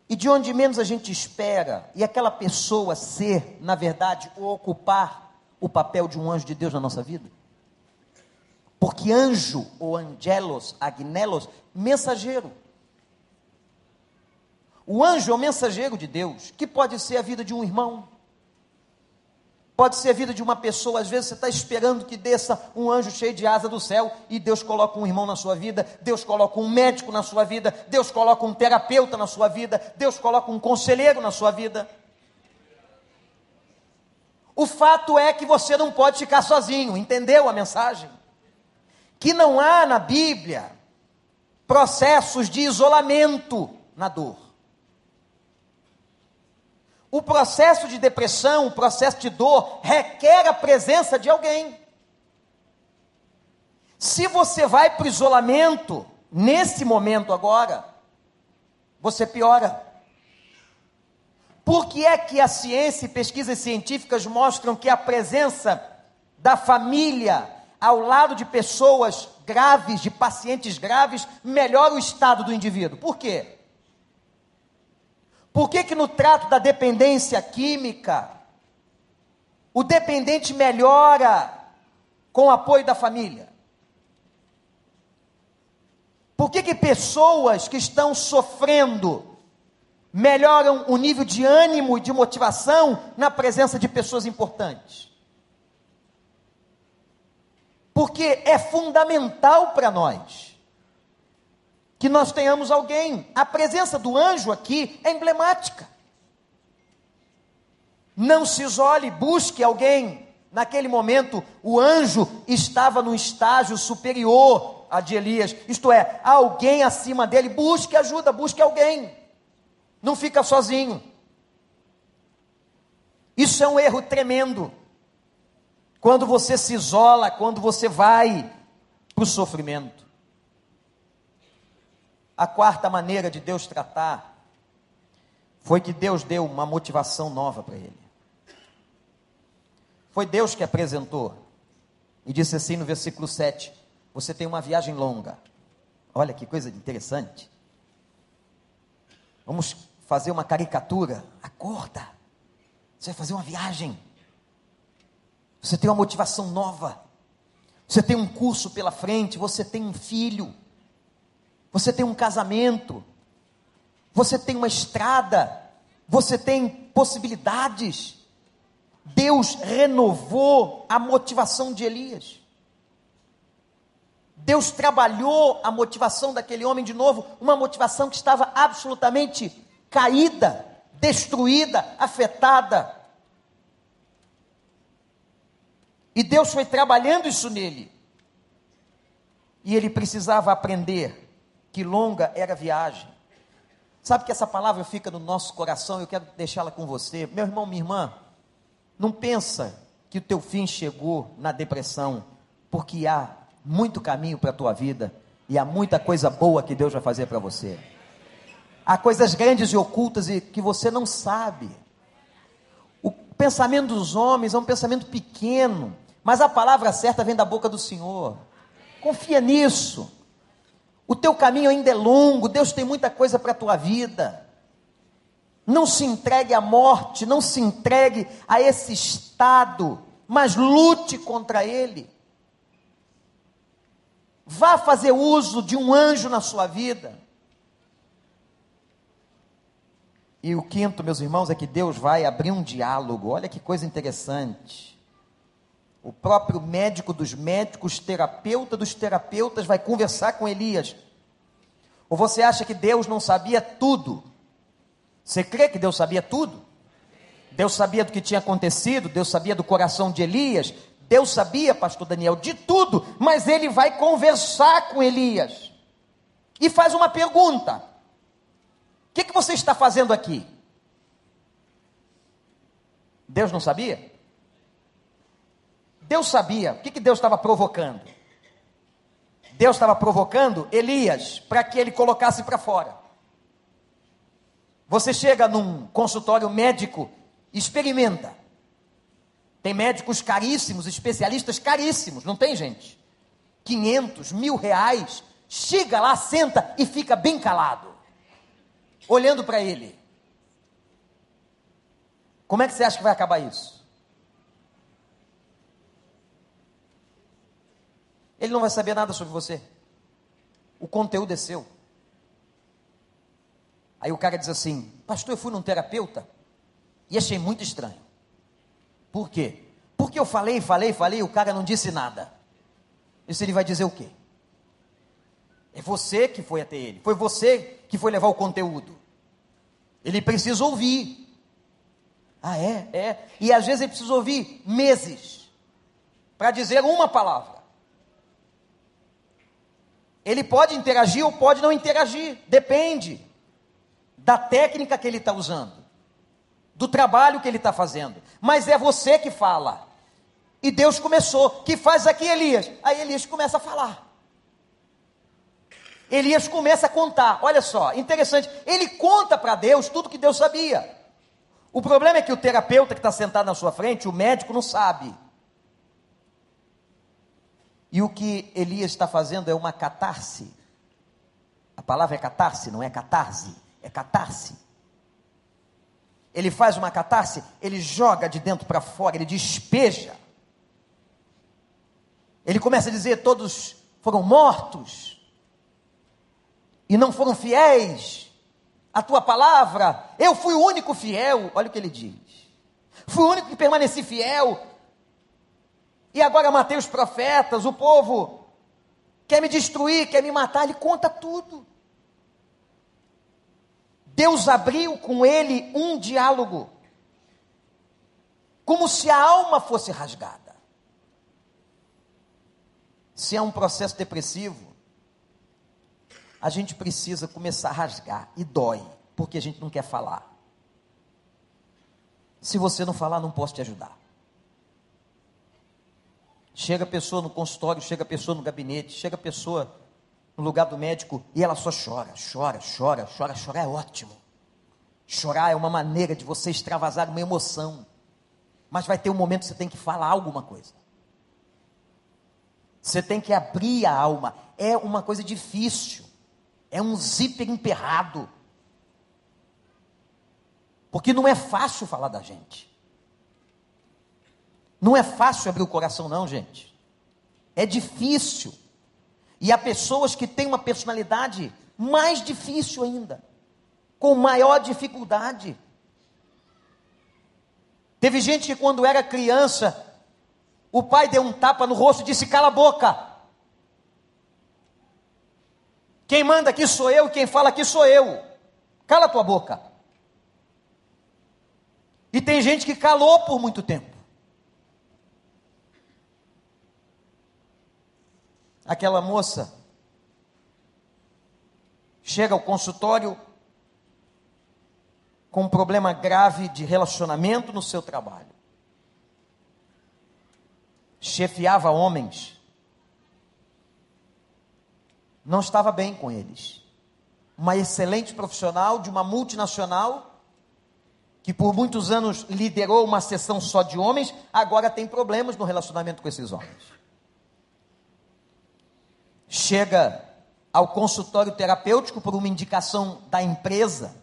e de onde menos a gente espera, e aquela pessoa ser, na verdade, ou ocupar o papel de um anjo de Deus na nossa vida? Porque anjo, ou angelos, agnelos, mensageiro. O anjo é o mensageiro de Deus, que pode ser a vida de um irmão, Pode ser a vida de uma pessoa, às vezes você está esperando que desça um anjo cheio de asa do céu e Deus coloca um irmão na sua vida, Deus coloca um médico na sua vida, Deus coloca um terapeuta na sua vida, Deus coloca um conselheiro na sua vida. O fato é que você não pode ficar sozinho, entendeu a mensagem? Que não há na Bíblia processos de isolamento na dor. O processo de depressão, o processo de dor, requer a presença de alguém. Se você vai para o isolamento, nesse momento agora, você piora. Por que é que a ciência e pesquisas científicas mostram que a presença da família ao lado de pessoas graves, de pacientes graves, melhora o estado do indivíduo? Por quê? Por que, que no trato da dependência química, o dependente melhora com o apoio da família? Por que, que pessoas que estão sofrendo melhoram o nível de ânimo e de motivação na presença de pessoas importantes? Porque é fundamental para nós que nós tenhamos alguém. A presença do anjo aqui é emblemática. Não se isole, busque alguém. Naquele momento, o anjo estava no estágio superior a de Elias, isto é, alguém acima dele. Busque ajuda, busque alguém. Não fica sozinho. Isso é um erro tremendo. Quando você se isola, quando você vai para o sofrimento. A quarta maneira de Deus tratar foi que Deus deu uma motivação nova para ele. Foi Deus que apresentou e disse assim no versículo 7: Você tem uma viagem longa. Olha que coisa interessante. Vamos fazer uma caricatura. Acorda. Você vai fazer uma viagem. Você tem uma motivação nova. Você tem um curso pela frente. Você tem um filho você tem um casamento, você tem uma estrada, você tem possibilidades. Deus renovou a motivação de Elias. Deus trabalhou a motivação daquele homem de novo, uma motivação que estava absolutamente caída, destruída, afetada. E Deus foi trabalhando isso nele. E ele precisava aprender que longa era a viagem. Sabe que essa palavra fica no nosso coração, eu quero deixá-la com você. Meu irmão, minha irmã, não pensa que o teu fim chegou na depressão, porque há muito caminho para a tua vida e há muita coisa boa que Deus vai fazer para você. Há coisas grandes e ocultas e que você não sabe. O pensamento dos homens é um pensamento pequeno, mas a palavra certa vem da boca do Senhor. Confia nisso. O teu caminho ainda é longo, Deus tem muita coisa para a tua vida. Não se entregue à morte, não se entregue a esse estado, mas lute contra ele. Vá fazer uso de um anjo na sua vida. E o quinto, meus irmãos, é que Deus vai abrir um diálogo. Olha que coisa interessante. O próprio médico dos médicos, terapeuta dos terapeutas, vai conversar com Elias. Ou você acha que Deus não sabia tudo? Você crê que Deus sabia tudo? Deus sabia do que tinha acontecido, Deus sabia do coração de Elias, Deus sabia, pastor Daniel, de tudo, mas ele vai conversar com Elias e faz uma pergunta: O que, que você está fazendo aqui? Deus não sabia? Deus sabia. O que, que Deus estava provocando? Deus estava provocando Elias para que ele colocasse para fora. Você chega num consultório médico, experimenta. Tem médicos caríssimos, especialistas caríssimos, não tem gente? 500, mil reais. Chega lá, senta e fica bem calado, olhando para ele. Como é que você acha que vai acabar isso? Ele não vai saber nada sobre você. O conteúdo é seu. Aí o cara diz assim: Pastor, eu fui num terapeuta e achei muito estranho. Por quê? Porque eu falei, falei, falei, e o cara não disse nada. Isso ele vai dizer o quê? É você que foi até ele, foi você que foi levar o conteúdo. Ele precisa ouvir. Ah, é? É. E às vezes ele precisa ouvir meses para dizer uma palavra. Ele pode interagir ou pode não interagir, depende da técnica que ele está usando do trabalho que ele está fazendo, mas é você que fala. E Deus começou, que faz aqui Elias? Aí Elias começa a falar. Elias começa a contar, olha só, interessante, ele conta para Deus tudo que Deus sabia. O problema é que o terapeuta que está sentado na sua frente, o médico, não sabe. E o que Elias está fazendo é uma catarse. A palavra é catarse, não é catarse, é catarse. Ele faz uma catarse, ele joga de dentro para fora, ele despeja. Ele começa a dizer: todos foram mortos e não foram fiéis à tua palavra. Eu fui o único fiel. Olha o que ele diz. Fui o único que permaneci fiel. E agora matei os profetas, o povo quer me destruir, quer me matar. Ele conta tudo. Deus abriu com ele um diálogo, como se a alma fosse rasgada. Se é um processo depressivo, a gente precisa começar a rasgar, e dói, porque a gente não quer falar. Se você não falar, não posso te ajudar. Chega a pessoa no consultório, chega a pessoa no gabinete, chega a pessoa no lugar do médico e ela só chora, chora, chora, chora. Chorar é ótimo. Chorar é uma maneira de você extravasar uma emoção. Mas vai ter um momento que você tem que falar alguma coisa. Você tem que abrir a alma. É uma coisa difícil. É um zíper emperrado. Porque não é fácil falar da gente. Não é fácil abrir o coração, não, gente. É difícil. E há pessoas que têm uma personalidade mais difícil ainda, com maior dificuldade. Teve gente que, quando era criança, o pai deu um tapa no rosto e disse: Cala a boca. Quem manda aqui sou eu, quem fala aqui sou eu. Cala tua boca. E tem gente que calou por muito tempo. aquela moça chega ao consultório com um problema grave de relacionamento no seu trabalho. Chefiava homens. Não estava bem com eles. Uma excelente profissional de uma multinacional que por muitos anos liderou uma sessão só de homens, agora tem problemas no relacionamento com esses homens chega ao consultório terapêutico por uma indicação da empresa.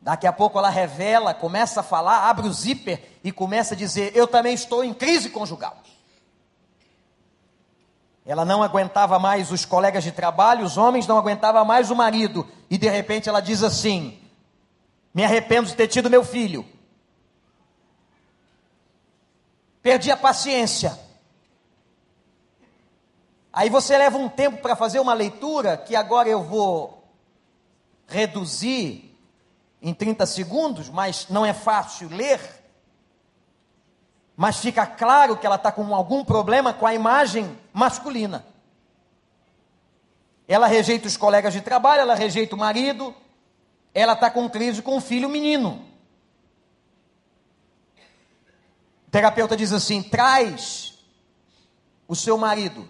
Daqui a pouco ela revela, começa a falar, abre o zíper e começa a dizer: Eu também estou em crise conjugal. Ela não aguentava mais os colegas de trabalho, os homens não aguentavam mais o marido. E de repente ela diz assim: Me arrependo de ter tido meu filho. Perdi a paciência. Aí você leva um tempo para fazer uma leitura que agora eu vou reduzir em 30 segundos, mas não é fácil ler. Mas fica claro que ela está com algum problema com a imagem masculina. Ela rejeita os colegas de trabalho, ela rejeita o marido, ela está com crise com o filho menino. O terapeuta diz assim: traz o seu marido.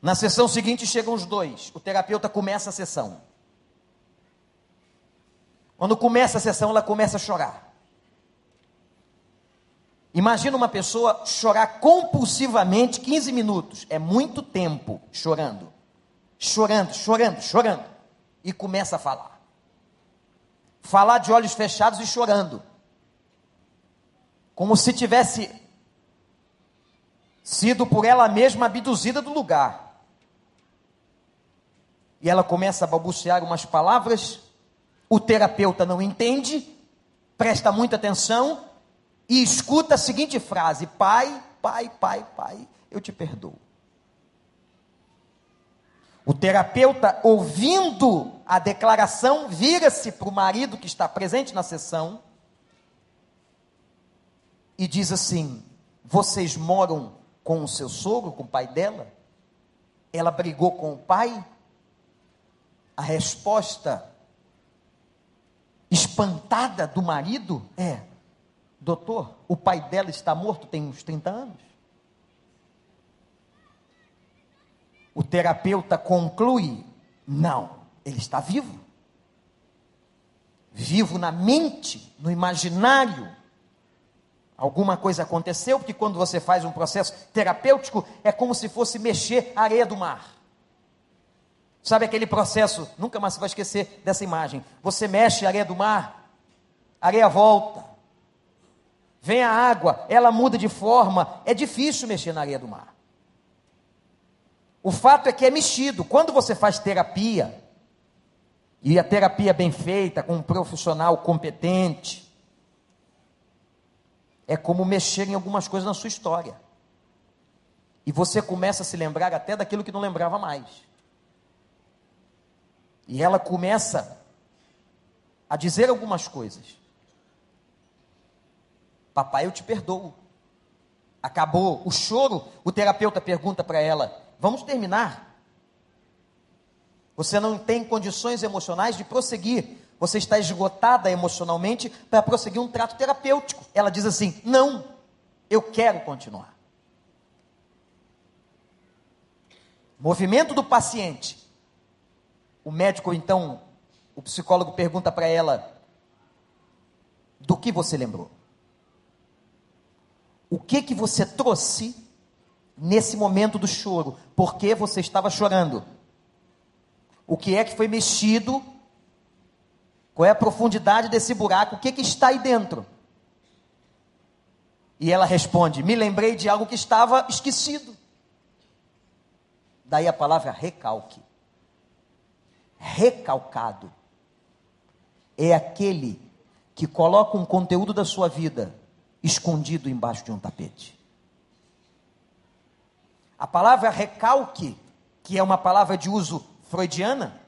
Na sessão seguinte chegam os dois. O terapeuta começa a sessão. Quando começa a sessão, ela começa a chorar. Imagina uma pessoa chorar compulsivamente 15 minutos. É muito tempo chorando. Chorando, chorando, chorando. E começa a falar. Falar de olhos fechados e chorando. Como se tivesse sido por ela mesma abduzida do lugar. E ela começa a balbuciar umas palavras, o terapeuta não entende, presta muita atenção e escuta a seguinte frase: Pai, pai, pai, pai, eu te perdoo. O terapeuta, ouvindo a declaração, vira-se para o marido que está presente na sessão e diz assim: Vocês moram com o seu sogro, com o pai dela? Ela brigou com o pai? A resposta espantada do marido é: Doutor, o pai dela está morto tem uns 30 anos. O terapeuta conclui: Não, ele está vivo. Vivo na mente, no imaginário. Alguma coisa aconteceu, porque quando você faz um processo terapêutico, é como se fosse mexer a areia do mar. Sabe aquele processo? Nunca mais você vai esquecer dessa imagem. Você mexe a areia do mar, a areia volta. Vem a água, ela muda de forma. É difícil mexer na areia do mar. O fato é que é mexido. Quando você faz terapia, e a terapia bem feita, com um profissional competente, é como mexer em algumas coisas na sua história. E você começa a se lembrar até daquilo que não lembrava mais. E ela começa a dizer algumas coisas. Papai, eu te perdoo. Acabou o choro. O terapeuta pergunta para ela: Vamos terminar? Você não tem condições emocionais de prosseguir. Você está esgotada emocionalmente para prosseguir um trato terapêutico. Ela diz assim: Não, eu quero continuar. Movimento do paciente. O médico, então, o psicólogo pergunta para ela: do que você lembrou? O que que você trouxe nesse momento do choro? Por que você estava chorando? O que é que foi mexido? Qual é a profundidade desse buraco? O que que está aí dentro? E ela responde: Me lembrei de algo que estava esquecido. Daí a palavra recalque recalcado é aquele que coloca um conteúdo da sua vida escondido embaixo de um tapete. A palavra recalque, que é uma palavra de uso freudiana,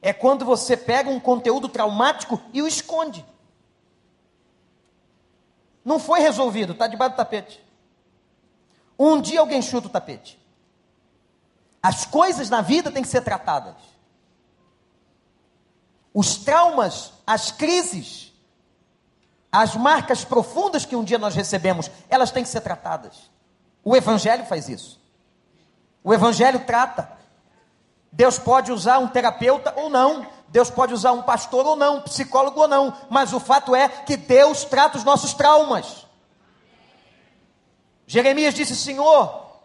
é quando você pega um conteúdo traumático e o esconde. Não foi resolvido, está debaixo do tapete. Um dia alguém chuta o tapete. As coisas na vida têm que ser tratadas. Os traumas, as crises, as marcas profundas que um dia nós recebemos, elas têm que ser tratadas. O Evangelho faz isso. O Evangelho trata. Deus pode usar um terapeuta ou não. Deus pode usar um pastor ou não, um psicólogo ou não. Mas o fato é que Deus trata os nossos traumas. Jeremias disse: Senhor,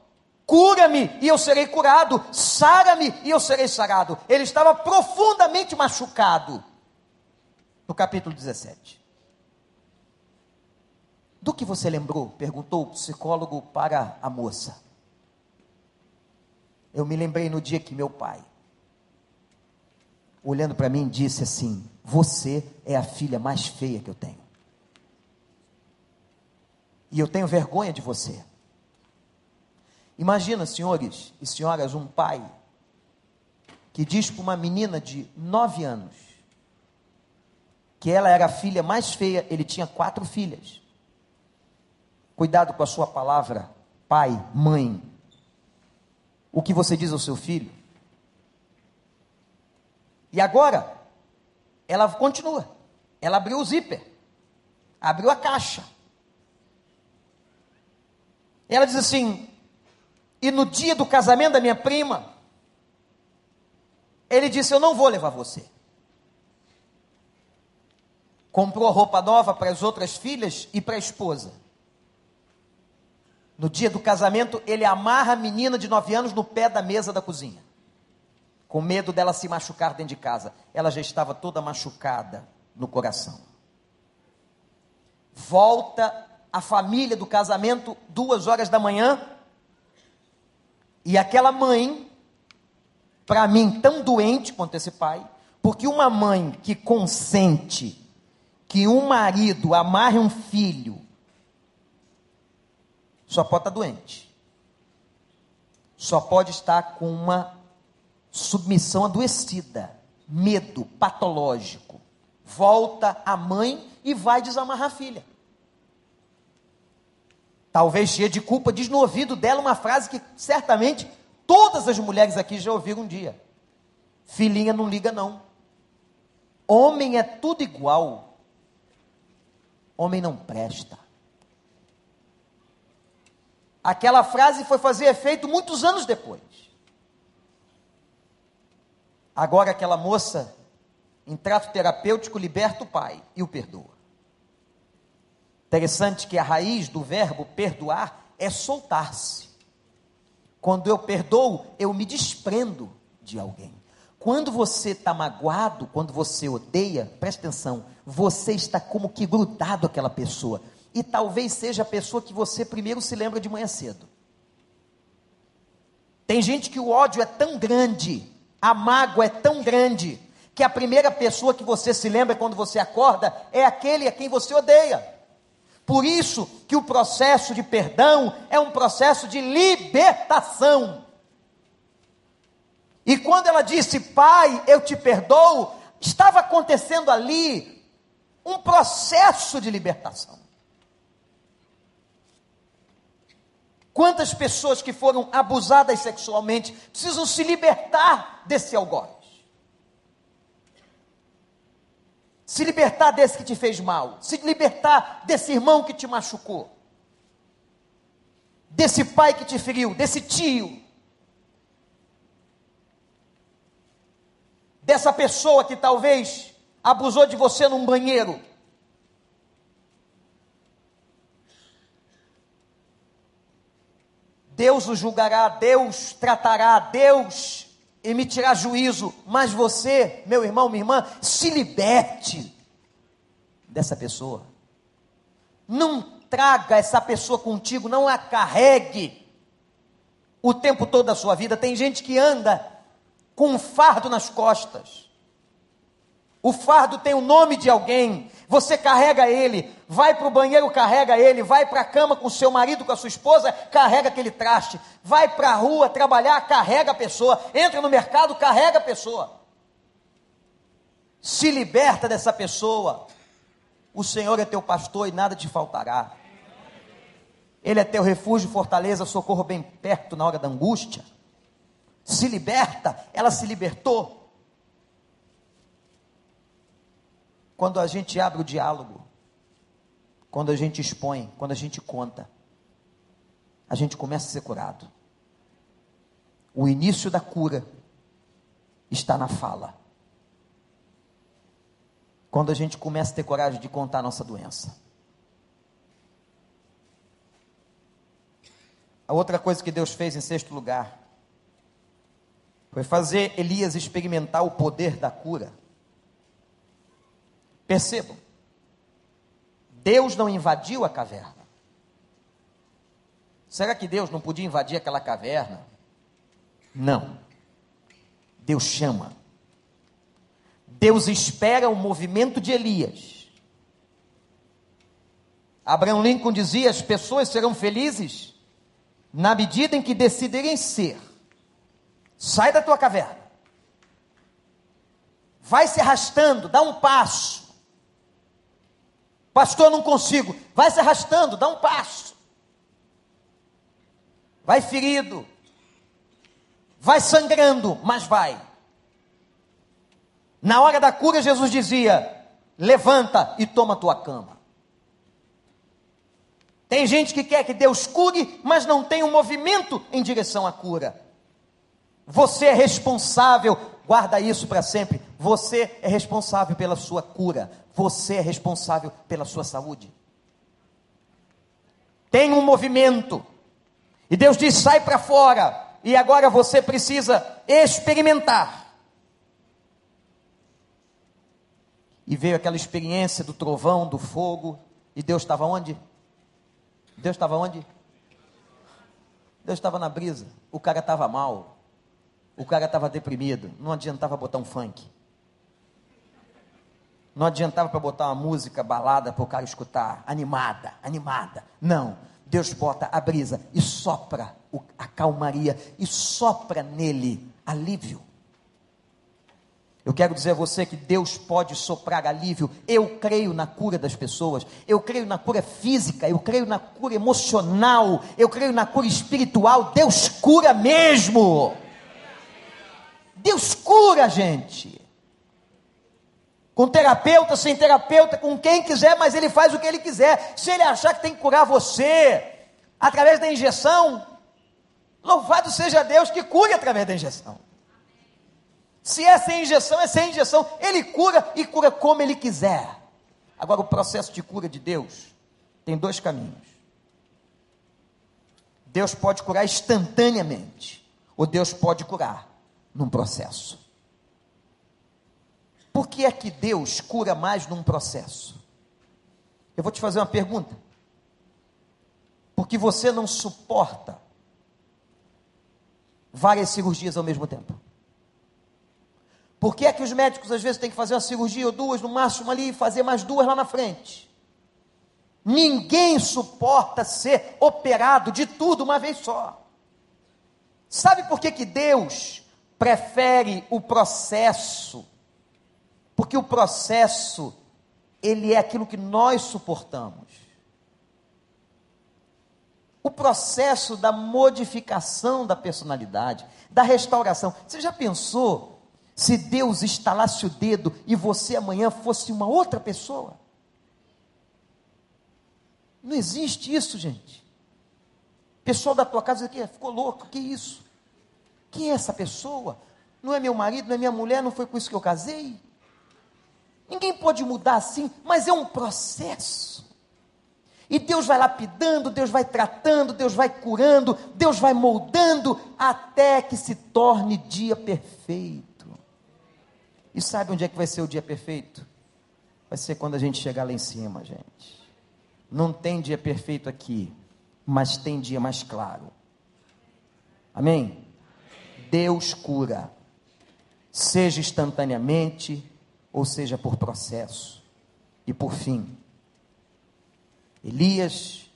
cura-me e eu serei curado, sara-me e eu serei sarado. Ele estava profundamente machucado. No capítulo 17. Do que você lembrou? perguntou o psicólogo para a moça. Eu me lembrei no dia que meu pai, olhando para mim, disse assim: Você é a filha mais feia que eu tenho. E eu tenho vergonha de você. Imagina, senhores e senhoras, um pai que diz para uma menina de nove anos que ela era a filha mais feia, ele tinha quatro filhas. Cuidado com a sua palavra, pai, mãe. O que você diz ao seu filho? E agora, ela continua. Ela abriu o zíper, abriu a caixa. Ela diz assim: e no dia do casamento da minha prima, ele disse: Eu não vou levar você. Comprou roupa nova para as outras filhas e para a esposa. No dia do casamento, ele amarra a menina de nove anos no pé da mesa da cozinha, com medo dela se machucar dentro de casa. Ela já estava toda machucada no coração. Volta a família do casamento, duas horas da manhã, e aquela mãe, para mim, tão doente quanto esse pai, porque uma mãe que consente que um marido amarre um filho só pode estar doente. Só pode estar com uma submissão adoecida, medo patológico. Volta a mãe e vai desamarrar a filha. Talvez cheia de culpa, diz no ouvido dela uma frase que certamente todas as mulheres aqui já ouviram um dia: Filhinha, não liga não. Homem é tudo igual. Homem não presta. Aquela frase foi fazer efeito muitos anos depois. Agora aquela moça, em trato terapêutico, liberta o pai e o perdoa. Interessante que a raiz do verbo perdoar é soltar-se. Quando eu perdoo, eu me desprendo de alguém. Quando você está magoado, quando você odeia, preste atenção, você está como que grudado àquela pessoa e talvez seja a pessoa que você primeiro se lembra de manhã cedo. Tem gente que o ódio é tão grande, a mágoa é tão grande, que a primeira pessoa que você se lembra quando você acorda é aquele a quem você odeia. Por isso que o processo de perdão é um processo de libertação. E quando ela disse, Pai, eu te perdoo, estava acontecendo ali um processo de libertação. Quantas pessoas que foram abusadas sexualmente precisam se libertar desse algoz? Se libertar desse que te fez mal, se libertar desse irmão que te machucou, desse pai que te feriu, desse tio, dessa pessoa que talvez abusou de você num banheiro. Deus o julgará, Deus tratará, Deus emitirá juízo, mas você, meu irmão, minha irmã, se liberte dessa pessoa. Não traga essa pessoa contigo, não a carregue o tempo todo da sua vida. Tem gente que anda com um fardo nas costas. O fardo tem o nome de alguém, você carrega ele, vai para o banheiro, carrega ele, vai para a cama com seu marido, com a sua esposa, carrega aquele traste, vai para a rua trabalhar, carrega a pessoa, entra no mercado, carrega a pessoa. Se liberta dessa pessoa. O Senhor é teu pastor e nada te faltará. Ele é teu refúgio, fortaleza, socorro bem perto na hora da angústia. Se liberta, ela se libertou. Quando a gente abre o diálogo, quando a gente expõe, quando a gente conta, a gente começa a ser curado. O início da cura está na fala. Quando a gente começa a ter coragem de contar a nossa doença. A outra coisa que Deus fez em sexto lugar foi fazer Elias experimentar o poder da cura. Percebam, Deus não invadiu a caverna. Será que Deus não podia invadir aquela caverna? Não. Deus chama. Deus espera o movimento de Elias. Abraão Lincoln dizia: as pessoas serão felizes na medida em que decidirem ser. Sai da tua caverna. Vai se arrastando, dá um passo. Pastor, não consigo. Vai se arrastando, dá um passo. Vai ferido. Vai sangrando, mas vai. Na hora da cura, Jesus dizia: levanta e toma a tua cama. Tem gente que quer que Deus cure, mas não tem um movimento em direção à cura. Você é responsável, guarda isso para sempre. Você é responsável pela sua cura. Você é responsável pela sua saúde. Tem um movimento. E Deus diz: sai para fora. E agora você precisa experimentar. E veio aquela experiência do trovão, do fogo. E Deus estava onde? Deus estava onde? Deus estava na brisa. O cara estava mal. O cara estava deprimido. Não adiantava botar um funk. Não adiantava para botar uma música balada para o cara escutar, animada, animada. Não. Deus bota a brisa e sopra a calmaria e sopra nele alívio. Eu quero dizer a você que Deus pode soprar alívio. Eu creio na cura das pessoas. Eu creio na cura física. Eu creio na cura emocional. Eu creio na cura espiritual. Deus cura mesmo. Deus cura, gente. Com terapeuta, sem terapeuta, com quem quiser, mas ele faz o que ele quiser. Se ele achar que tem que curar você através da injeção, louvado seja Deus que cure através da injeção. Se é sem injeção, é sem injeção. Ele cura e cura como ele quiser. Agora, o processo de cura de Deus tem dois caminhos. Deus pode curar instantaneamente, ou Deus pode curar num processo. Por que é que Deus cura mais num processo? Eu vou te fazer uma pergunta. Porque você não suporta várias cirurgias ao mesmo tempo. Por que é que os médicos às vezes têm que fazer uma cirurgia ou duas, no máximo ali, e fazer mais duas lá na frente? Ninguém suporta ser operado de tudo uma vez só. Sabe por que, que Deus prefere o processo? Porque o processo, ele é aquilo que nós suportamos. O processo da modificação da personalidade, da restauração. Você já pensou se Deus estalasse o dedo e você amanhã fosse uma outra pessoa? Não existe isso, gente. Pessoal da tua casa aqui ficou louco, que isso? Quem é essa pessoa? Não é meu marido, não é minha mulher, não foi com isso que eu casei? Ninguém pode mudar assim, mas é um processo. E Deus vai lapidando, Deus vai tratando, Deus vai curando, Deus vai moldando até que se torne dia perfeito. E sabe onde é que vai ser o dia perfeito? Vai ser quando a gente chegar lá em cima, gente. Não tem dia perfeito aqui, mas tem dia mais claro. Amém? Deus cura, seja instantaneamente, ou seja por processo. E por fim, Elias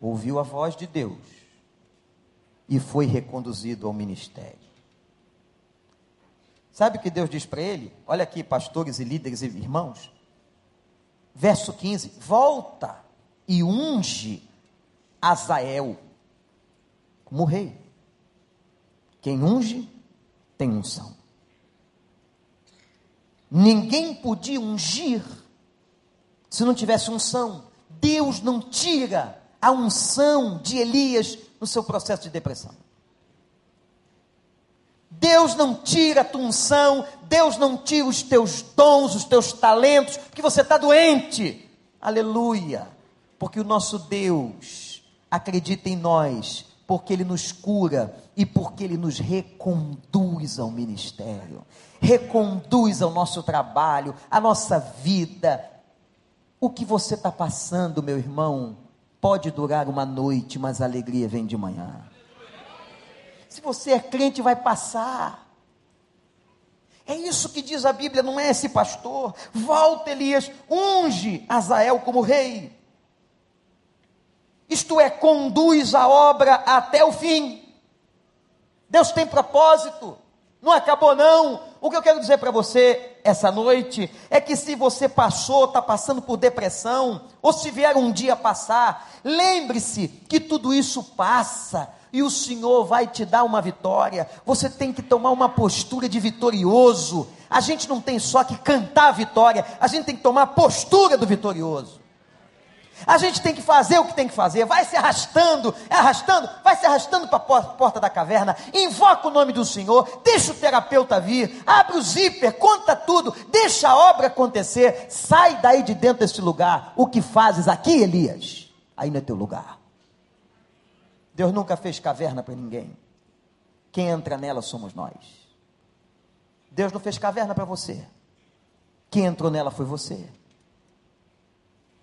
ouviu a voz de Deus e foi reconduzido ao ministério. Sabe o que Deus diz para ele? Olha aqui, pastores e líderes e irmãos. Verso 15: Volta e unge Azael como rei. Quem unge tem unção. Ninguém podia ungir se não tivesse unção. Deus não tira a unção de Elias no seu processo de depressão. Deus não tira a tua unção, Deus não tira os teus dons, os teus talentos, porque você está doente. Aleluia. Porque o nosso Deus acredita em nós, porque Ele nos cura e porque Ele nos reconduz ao ministério, reconduz ao nosso trabalho, à nossa vida. O que você está passando, meu irmão, pode durar uma noite, mas a alegria vem de manhã. Se você é crente, vai passar. É isso que diz a Bíblia, não é esse pastor. Volta, Elias, unge Azael como rei. Isto é, conduz a obra até o fim. Deus tem propósito. Não acabou, não. O que eu quero dizer para você essa noite é que se você passou, está passando por depressão, ou se vier um dia passar, lembre-se que tudo isso passa e o Senhor vai te dar uma vitória. Você tem que tomar uma postura de vitorioso. A gente não tem só que cantar a vitória, a gente tem que tomar a postura do vitorioso. A gente tem que fazer o que tem que fazer, vai se arrastando, é arrastando, vai se arrastando para a porta da caverna, invoca o nome do Senhor, deixa o terapeuta vir, abre o zíper, conta tudo, deixa a obra acontecer, sai daí de dentro desse lugar. O que fazes aqui, Elias? Aí não é teu lugar. Deus nunca fez caverna para ninguém. Quem entra nela somos nós. Deus não fez caverna para você. Quem entrou nela foi você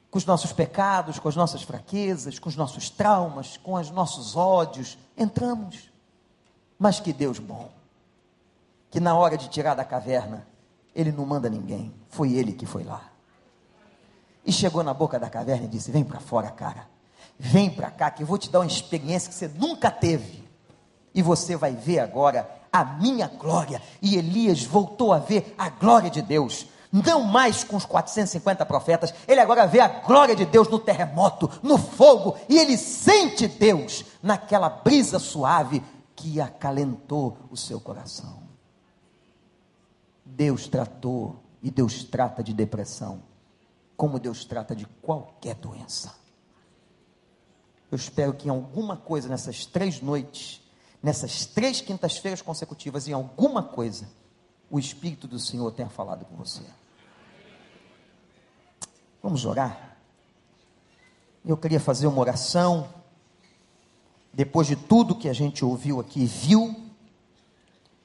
com os nossos pecados, com as nossas fraquezas, com os nossos traumas, com os nossos ódios, entramos. Mas que Deus bom, que na hora de tirar da caverna, Ele não manda ninguém, foi Ele que foi lá. E chegou na boca da caverna e disse: Vem para fora, cara, vem para cá, que eu vou te dar uma experiência que você nunca teve. E você vai ver agora a minha glória. E Elias voltou a ver a glória de Deus não mais com os 450 profetas, ele agora vê a glória de Deus no terremoto, no fogo, e ele sente Deus naquela brisa suave que acalentou o seu coração. Deus tratou e Deus trata de depressão, como Deus trata de qualquer doença. Eu espero que em alguma coisa nessas três noites, nessas três quintas-feiras consecutivas, em alguma coisa, o Espírito do Senhor tenha falado com você. Vamos orar? Eu queria fazer uma oração, depois de tudo que a gente ouviu aqui, viu,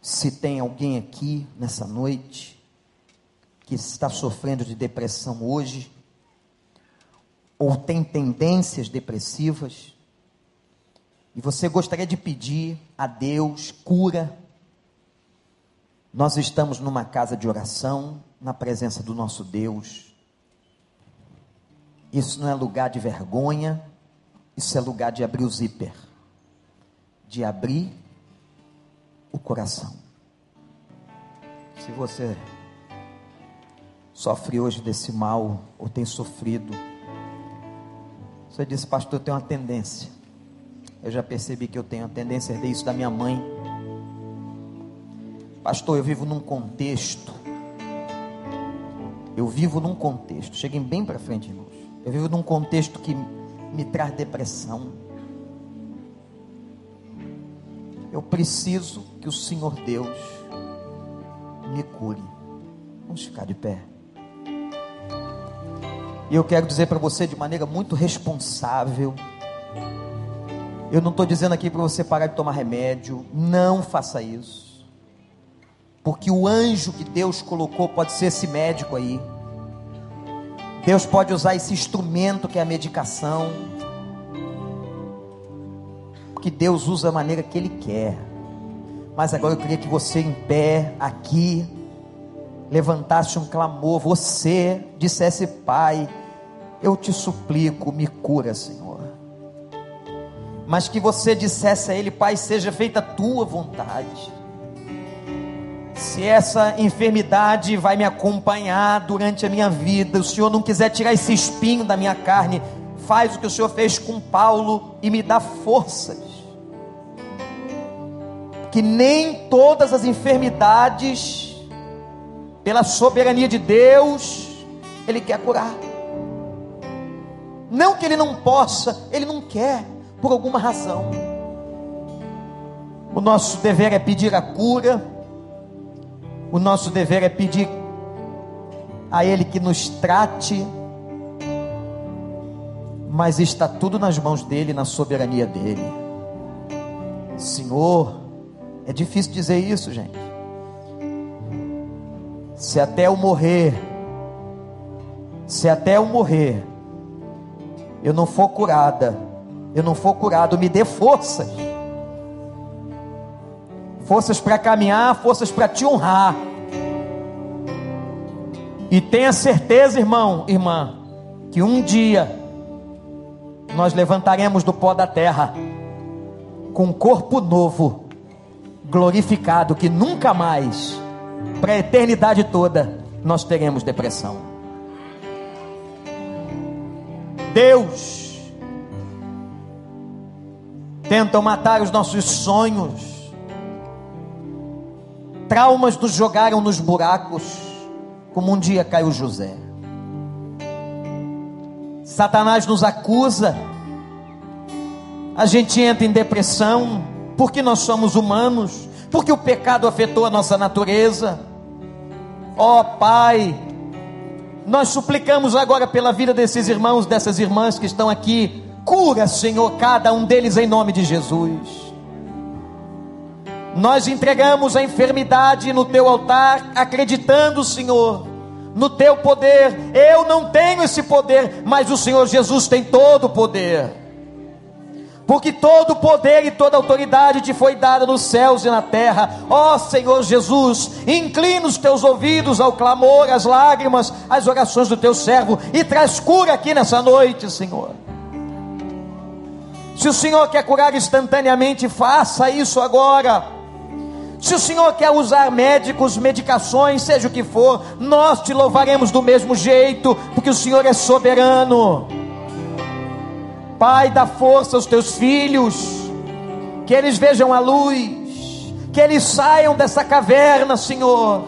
se tem alguém aqui nessa noite que está sofrendo de depressão hoje, ou tem tendências depressivas, e você gostaria de pedir a Deus cura, nós estamos numa casa de oração, na presença do nosso Deus. Isso não é lugar de vergonha, isso é lugar de abrir o zíper, de abrir o coração. Se você sofre hoje desse mal, ou tem sofrido, você disse, pastor, eu tenho uma tendência. Eu já percebi que eu tenho a tendência herdei isso da minha mãe. Pastor, eu vivo num contexto. Eu vivo num contexto. Cheguem bem para frente, irmãos. Eu vivo num contexto que me traz depressão. Eu preciso que o Senhor Deus me cure. Vamos ficar de pé. E eu quero dizer para você de maneira muito responsável. Eu não estou dizendo aqui para você parar de tomar remédio. Não faça isso porque o anjo que Deus colocou pode ser esse médico aí. Deus pode usar esse instrumento que é a medicação. Porque Deus usa da maneira que Ele quer. Mas agora eu queria que você em pé, aqui, levantasse um clamor. Você dissesse, Pai, eu te suplico, me cura, Senhor. Mas que você dissesse a Ele, Pai, seja feita a tua vontade se essa enfermidade vai me acompanhar durante a minha vida, o Senhor não quiser tirar esse espinho da minha carne, faz o que o Senhor fez com Paulo e me dá forças. Que nem todas as enfermidades, pela soberania de Deus, Ele quer curar. Não que Ele não possa, Ele não quer, por alguma razão. O nosso dever é pedir a cura, o nosso dever é pedir a Ele que nos trate, mas está tudo nas mãos dele, na soberania dele. Senhor, é difícil dizer isso, gente. Se até eu morrer, se até eu morrer, eu não for curada, eu não for curado, me dê forças. Forças para caminhar, forças para te honrar. E tenha certeza, irmão, irmã, que um dia nós levantaremos do pó da terra com um corpo novo, glorificado, que nunca mais, para a eternidade toda, nós teremos depressão. Deus tentam matar os nossos sonhos, traumas nos jogaram nos buracos, como um dia caiu José. Satanás nos acusa, a gente entra em depressão, porque nós somos humanos, porque o pecado afetou a nossa natureza. Ó oh, Pai, nós suplicamos agora pela vida desses irmãos, dessas irmãs que estão aqui, cura, Senhor, cada um deles em nome de Jesus. Nós entregamos a enfermidade no teu altar, acreditando, Senhor, no teu poder. Eu não tenho esse poder, mas o Senhor Jesus tem todo o poder. Porque todo o poder e toda autoridade te foi dada nos céus e na terra. Ó Senhor Jesus, inclina os teus ouvidos ao clamor, às lágrimas, às orações do teu servo e traz cura aqui nessa noite, Senhor. Se o Senhor quer curar instantaneamente, faça isso agora. Se o Senhor quer usar médicos, medicações, seja o que for, nós te louvaremos do mesmo jeito, porque o Senhor é soberano. Pai, dá força aos teus filhos, que eles vejam a luz, que eles saiam dessa caverna, Senhor,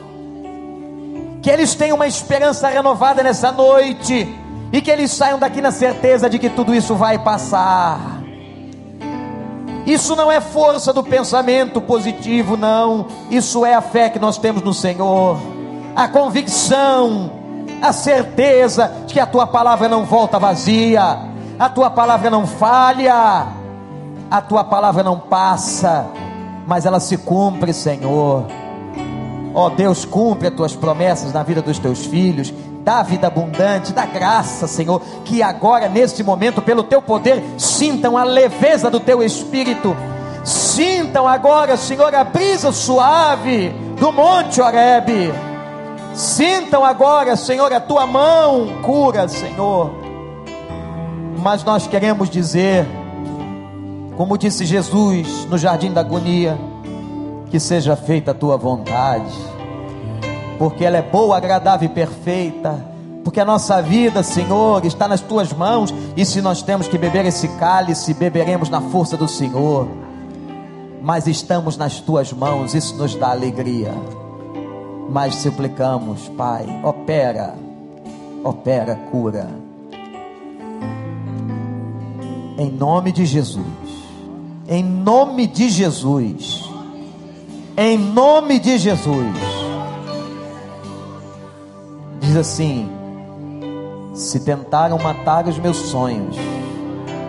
que eles tenham uma esperança renovada nessa noite, e que eles saiam daqui na certeza de que tudo isso vai passar. Isso não é força do pensamento positivo, não. Isso é a fé que nós temos no Senhor, a convicção, a certeza de que a tua palavra não volta vazia, a tua palavra não falha, a tua palavra não passa, mas ela se cumpre, Senhor. Ó oh, Deus, cumpre as tuas promessas na vida dos teus filhos dá vida abundante, dá graça, Senhor, que agora, neste momento, pelo teu poder, sintam a leveza do teu espírito, sintam agora, Senhor, a brisa suave do Monte Oreb, sintam agora, Senhor, a tua mão cura, Senhor, mas nós queremos dizer, como disse Jesus no jardim da agonia, que seja feita a tua vontade porque ela é boa, agradável e perfeita. Porque a nossa vida, Senhor, está nas tuas mãos, e se nós temos que beber esse cálice, beberemos na força do Senhor. Mas estamos nas tuas mãos, isso nos dá alegria. Mas suplicamos, Pai, opera, opera, cura. Em nome de Jesus. Em nome de Jesus. Em nome de Jesus diz assim: Se tentaram matar os meus sonhos,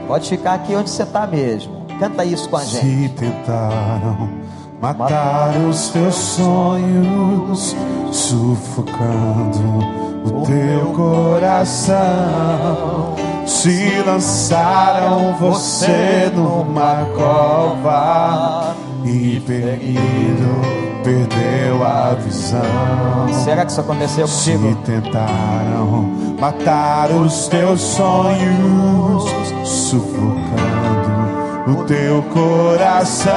pode ficar aqui onde você está mesmo. Canta isso com a gente. Se tentaram matar, matar os teus sonhos, sufocando o teu coração. Se lançaram você numa cova e ferido perdeu a visão. Será que isso aconteceu contigo? Se tentaram matar os teus sonhos, sufocando o teu coração.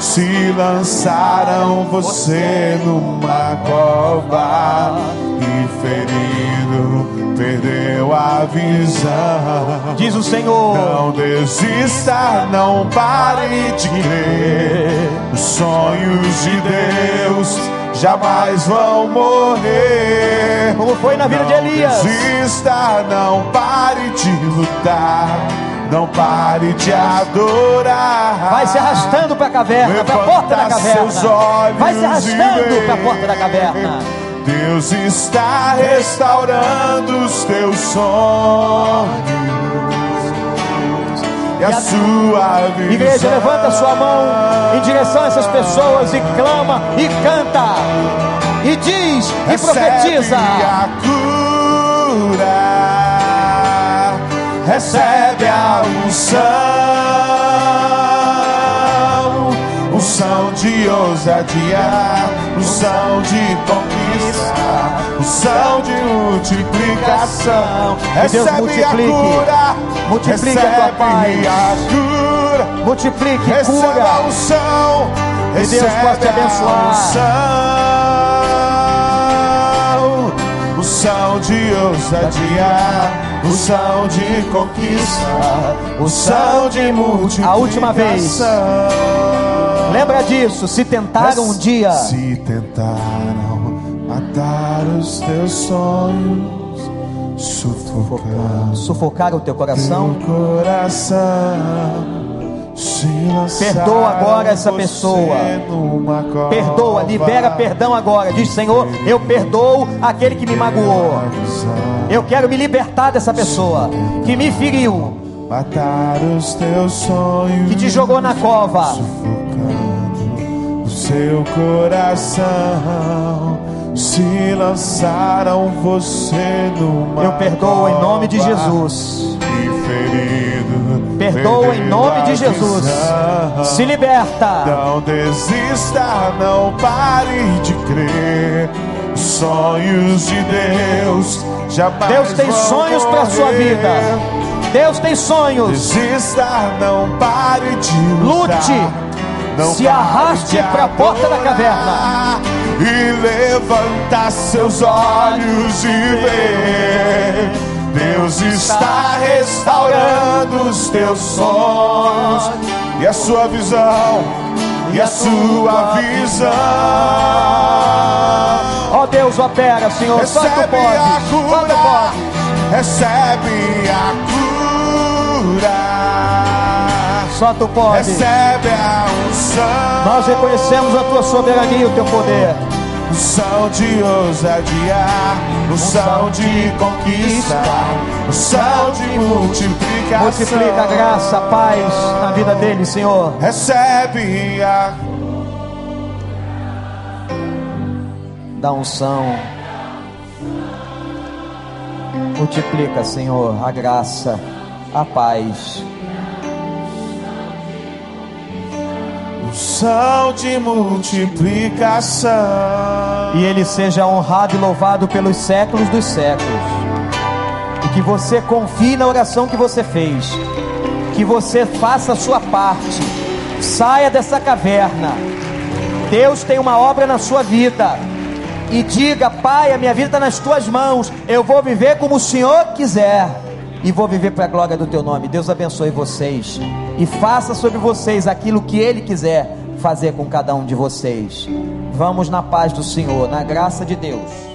Se lançaram você numa cova e ferido perdeu a visão. Diz o Senhor: Não desista, não pare de crer. Os sonhos de Deus jamais vão morrer. Como foi na vida não de Elias? Desista, não pare de lutar. Não pare de adorar. Vai se arrastando para a caverna, para a porta da caverna. Vai se arrastando para a porta da caverna Deus está restaurando os teus sonhos e a sua visão. Igreja, levanta sua mão em direção a essas pessoas e clama e canta e diz e Recebe profetiza. a cura, recebe a unção, unção de ousadia, unção de conquista, unção de multiplicação. Que Deus Recebe a multiplique. cura, Multiplique a tua recebe paz. a cura. Multiplique, Recebe a cura. unção. Que Deus recebe possa te a abençoar. Unção, unção de ousadia, unção de conquista, unção de multiplicação. A última vez. Lembra disso, se tentaram um dia Se tentaram matar os teus sonhos, sufocando sufocar o teu coração, teu coração. Perdoa agora essa pessoa. perdoa, libera perdão agora. Diz, Senhor, eu perdoo aquele que me magoou. Eu quero me libertar dessa pessoa que me feriu, Matar os teus sonhos. que te jogou na cova. sufocando o seu coração. Se lançaram você numa Eu perdoo em nome de Jesus. E ferido, Perdoa em nome a de Jesus. visão. Se liberta. Não desista, não pare de crer. Os sonhos de Deus jamais Deus tem sonhos para sua vida. Deus tem sonhos. Desista, não pare de lutar. Lute. Não Se arraste de pra porta da adorar. E levanta seus olhos e vê. Deus está restaurando os teus sonhos e a sua visão e a sua visão. Ó Deus, opera, Senhor. Só tu Recebe a pode. Só tu cura, pode. recebe a cura, Só tu pode. recebe a. Nós reconhecemos a tua soberania e o teu poder. Unção de ousadia, unção de conquista, unção de multiplicação. Multiplica a graça, a paz na vida dele, Senhor. Recebe a Da unção. Multiplica, Senhor, a graça, a paz. Unção de multiplicação. E ele seja honrado e louvado pelos séculos dos séculos. E que você confie na oração que você fez. Que você faça a sua parte. Saia dessa caverna. Deus tem uma obra na sua vida. E diga, Pai, a minha vida está nas tuas mãos. Eu vou viver como o Senhor quiser. E vou viver para a glória do teu nome. Deus abençoe vocês. E faça sobre vocês aquilo que Ele quiser fazer com cada um de vocês. Vamos na paz do Senhor, na graça de Deus.